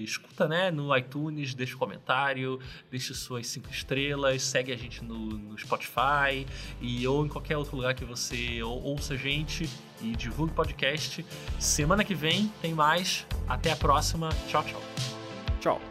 escuta, né? No iTunes, deixe comentário, deixe suas cinco estrelas, segue a gente no, no Spotify e ou em qualquer outro lugar que você ouça a gente e divulgue o podcast. Semana que vem tem mais. Até a próxima. Tchau, tchau. Tchau.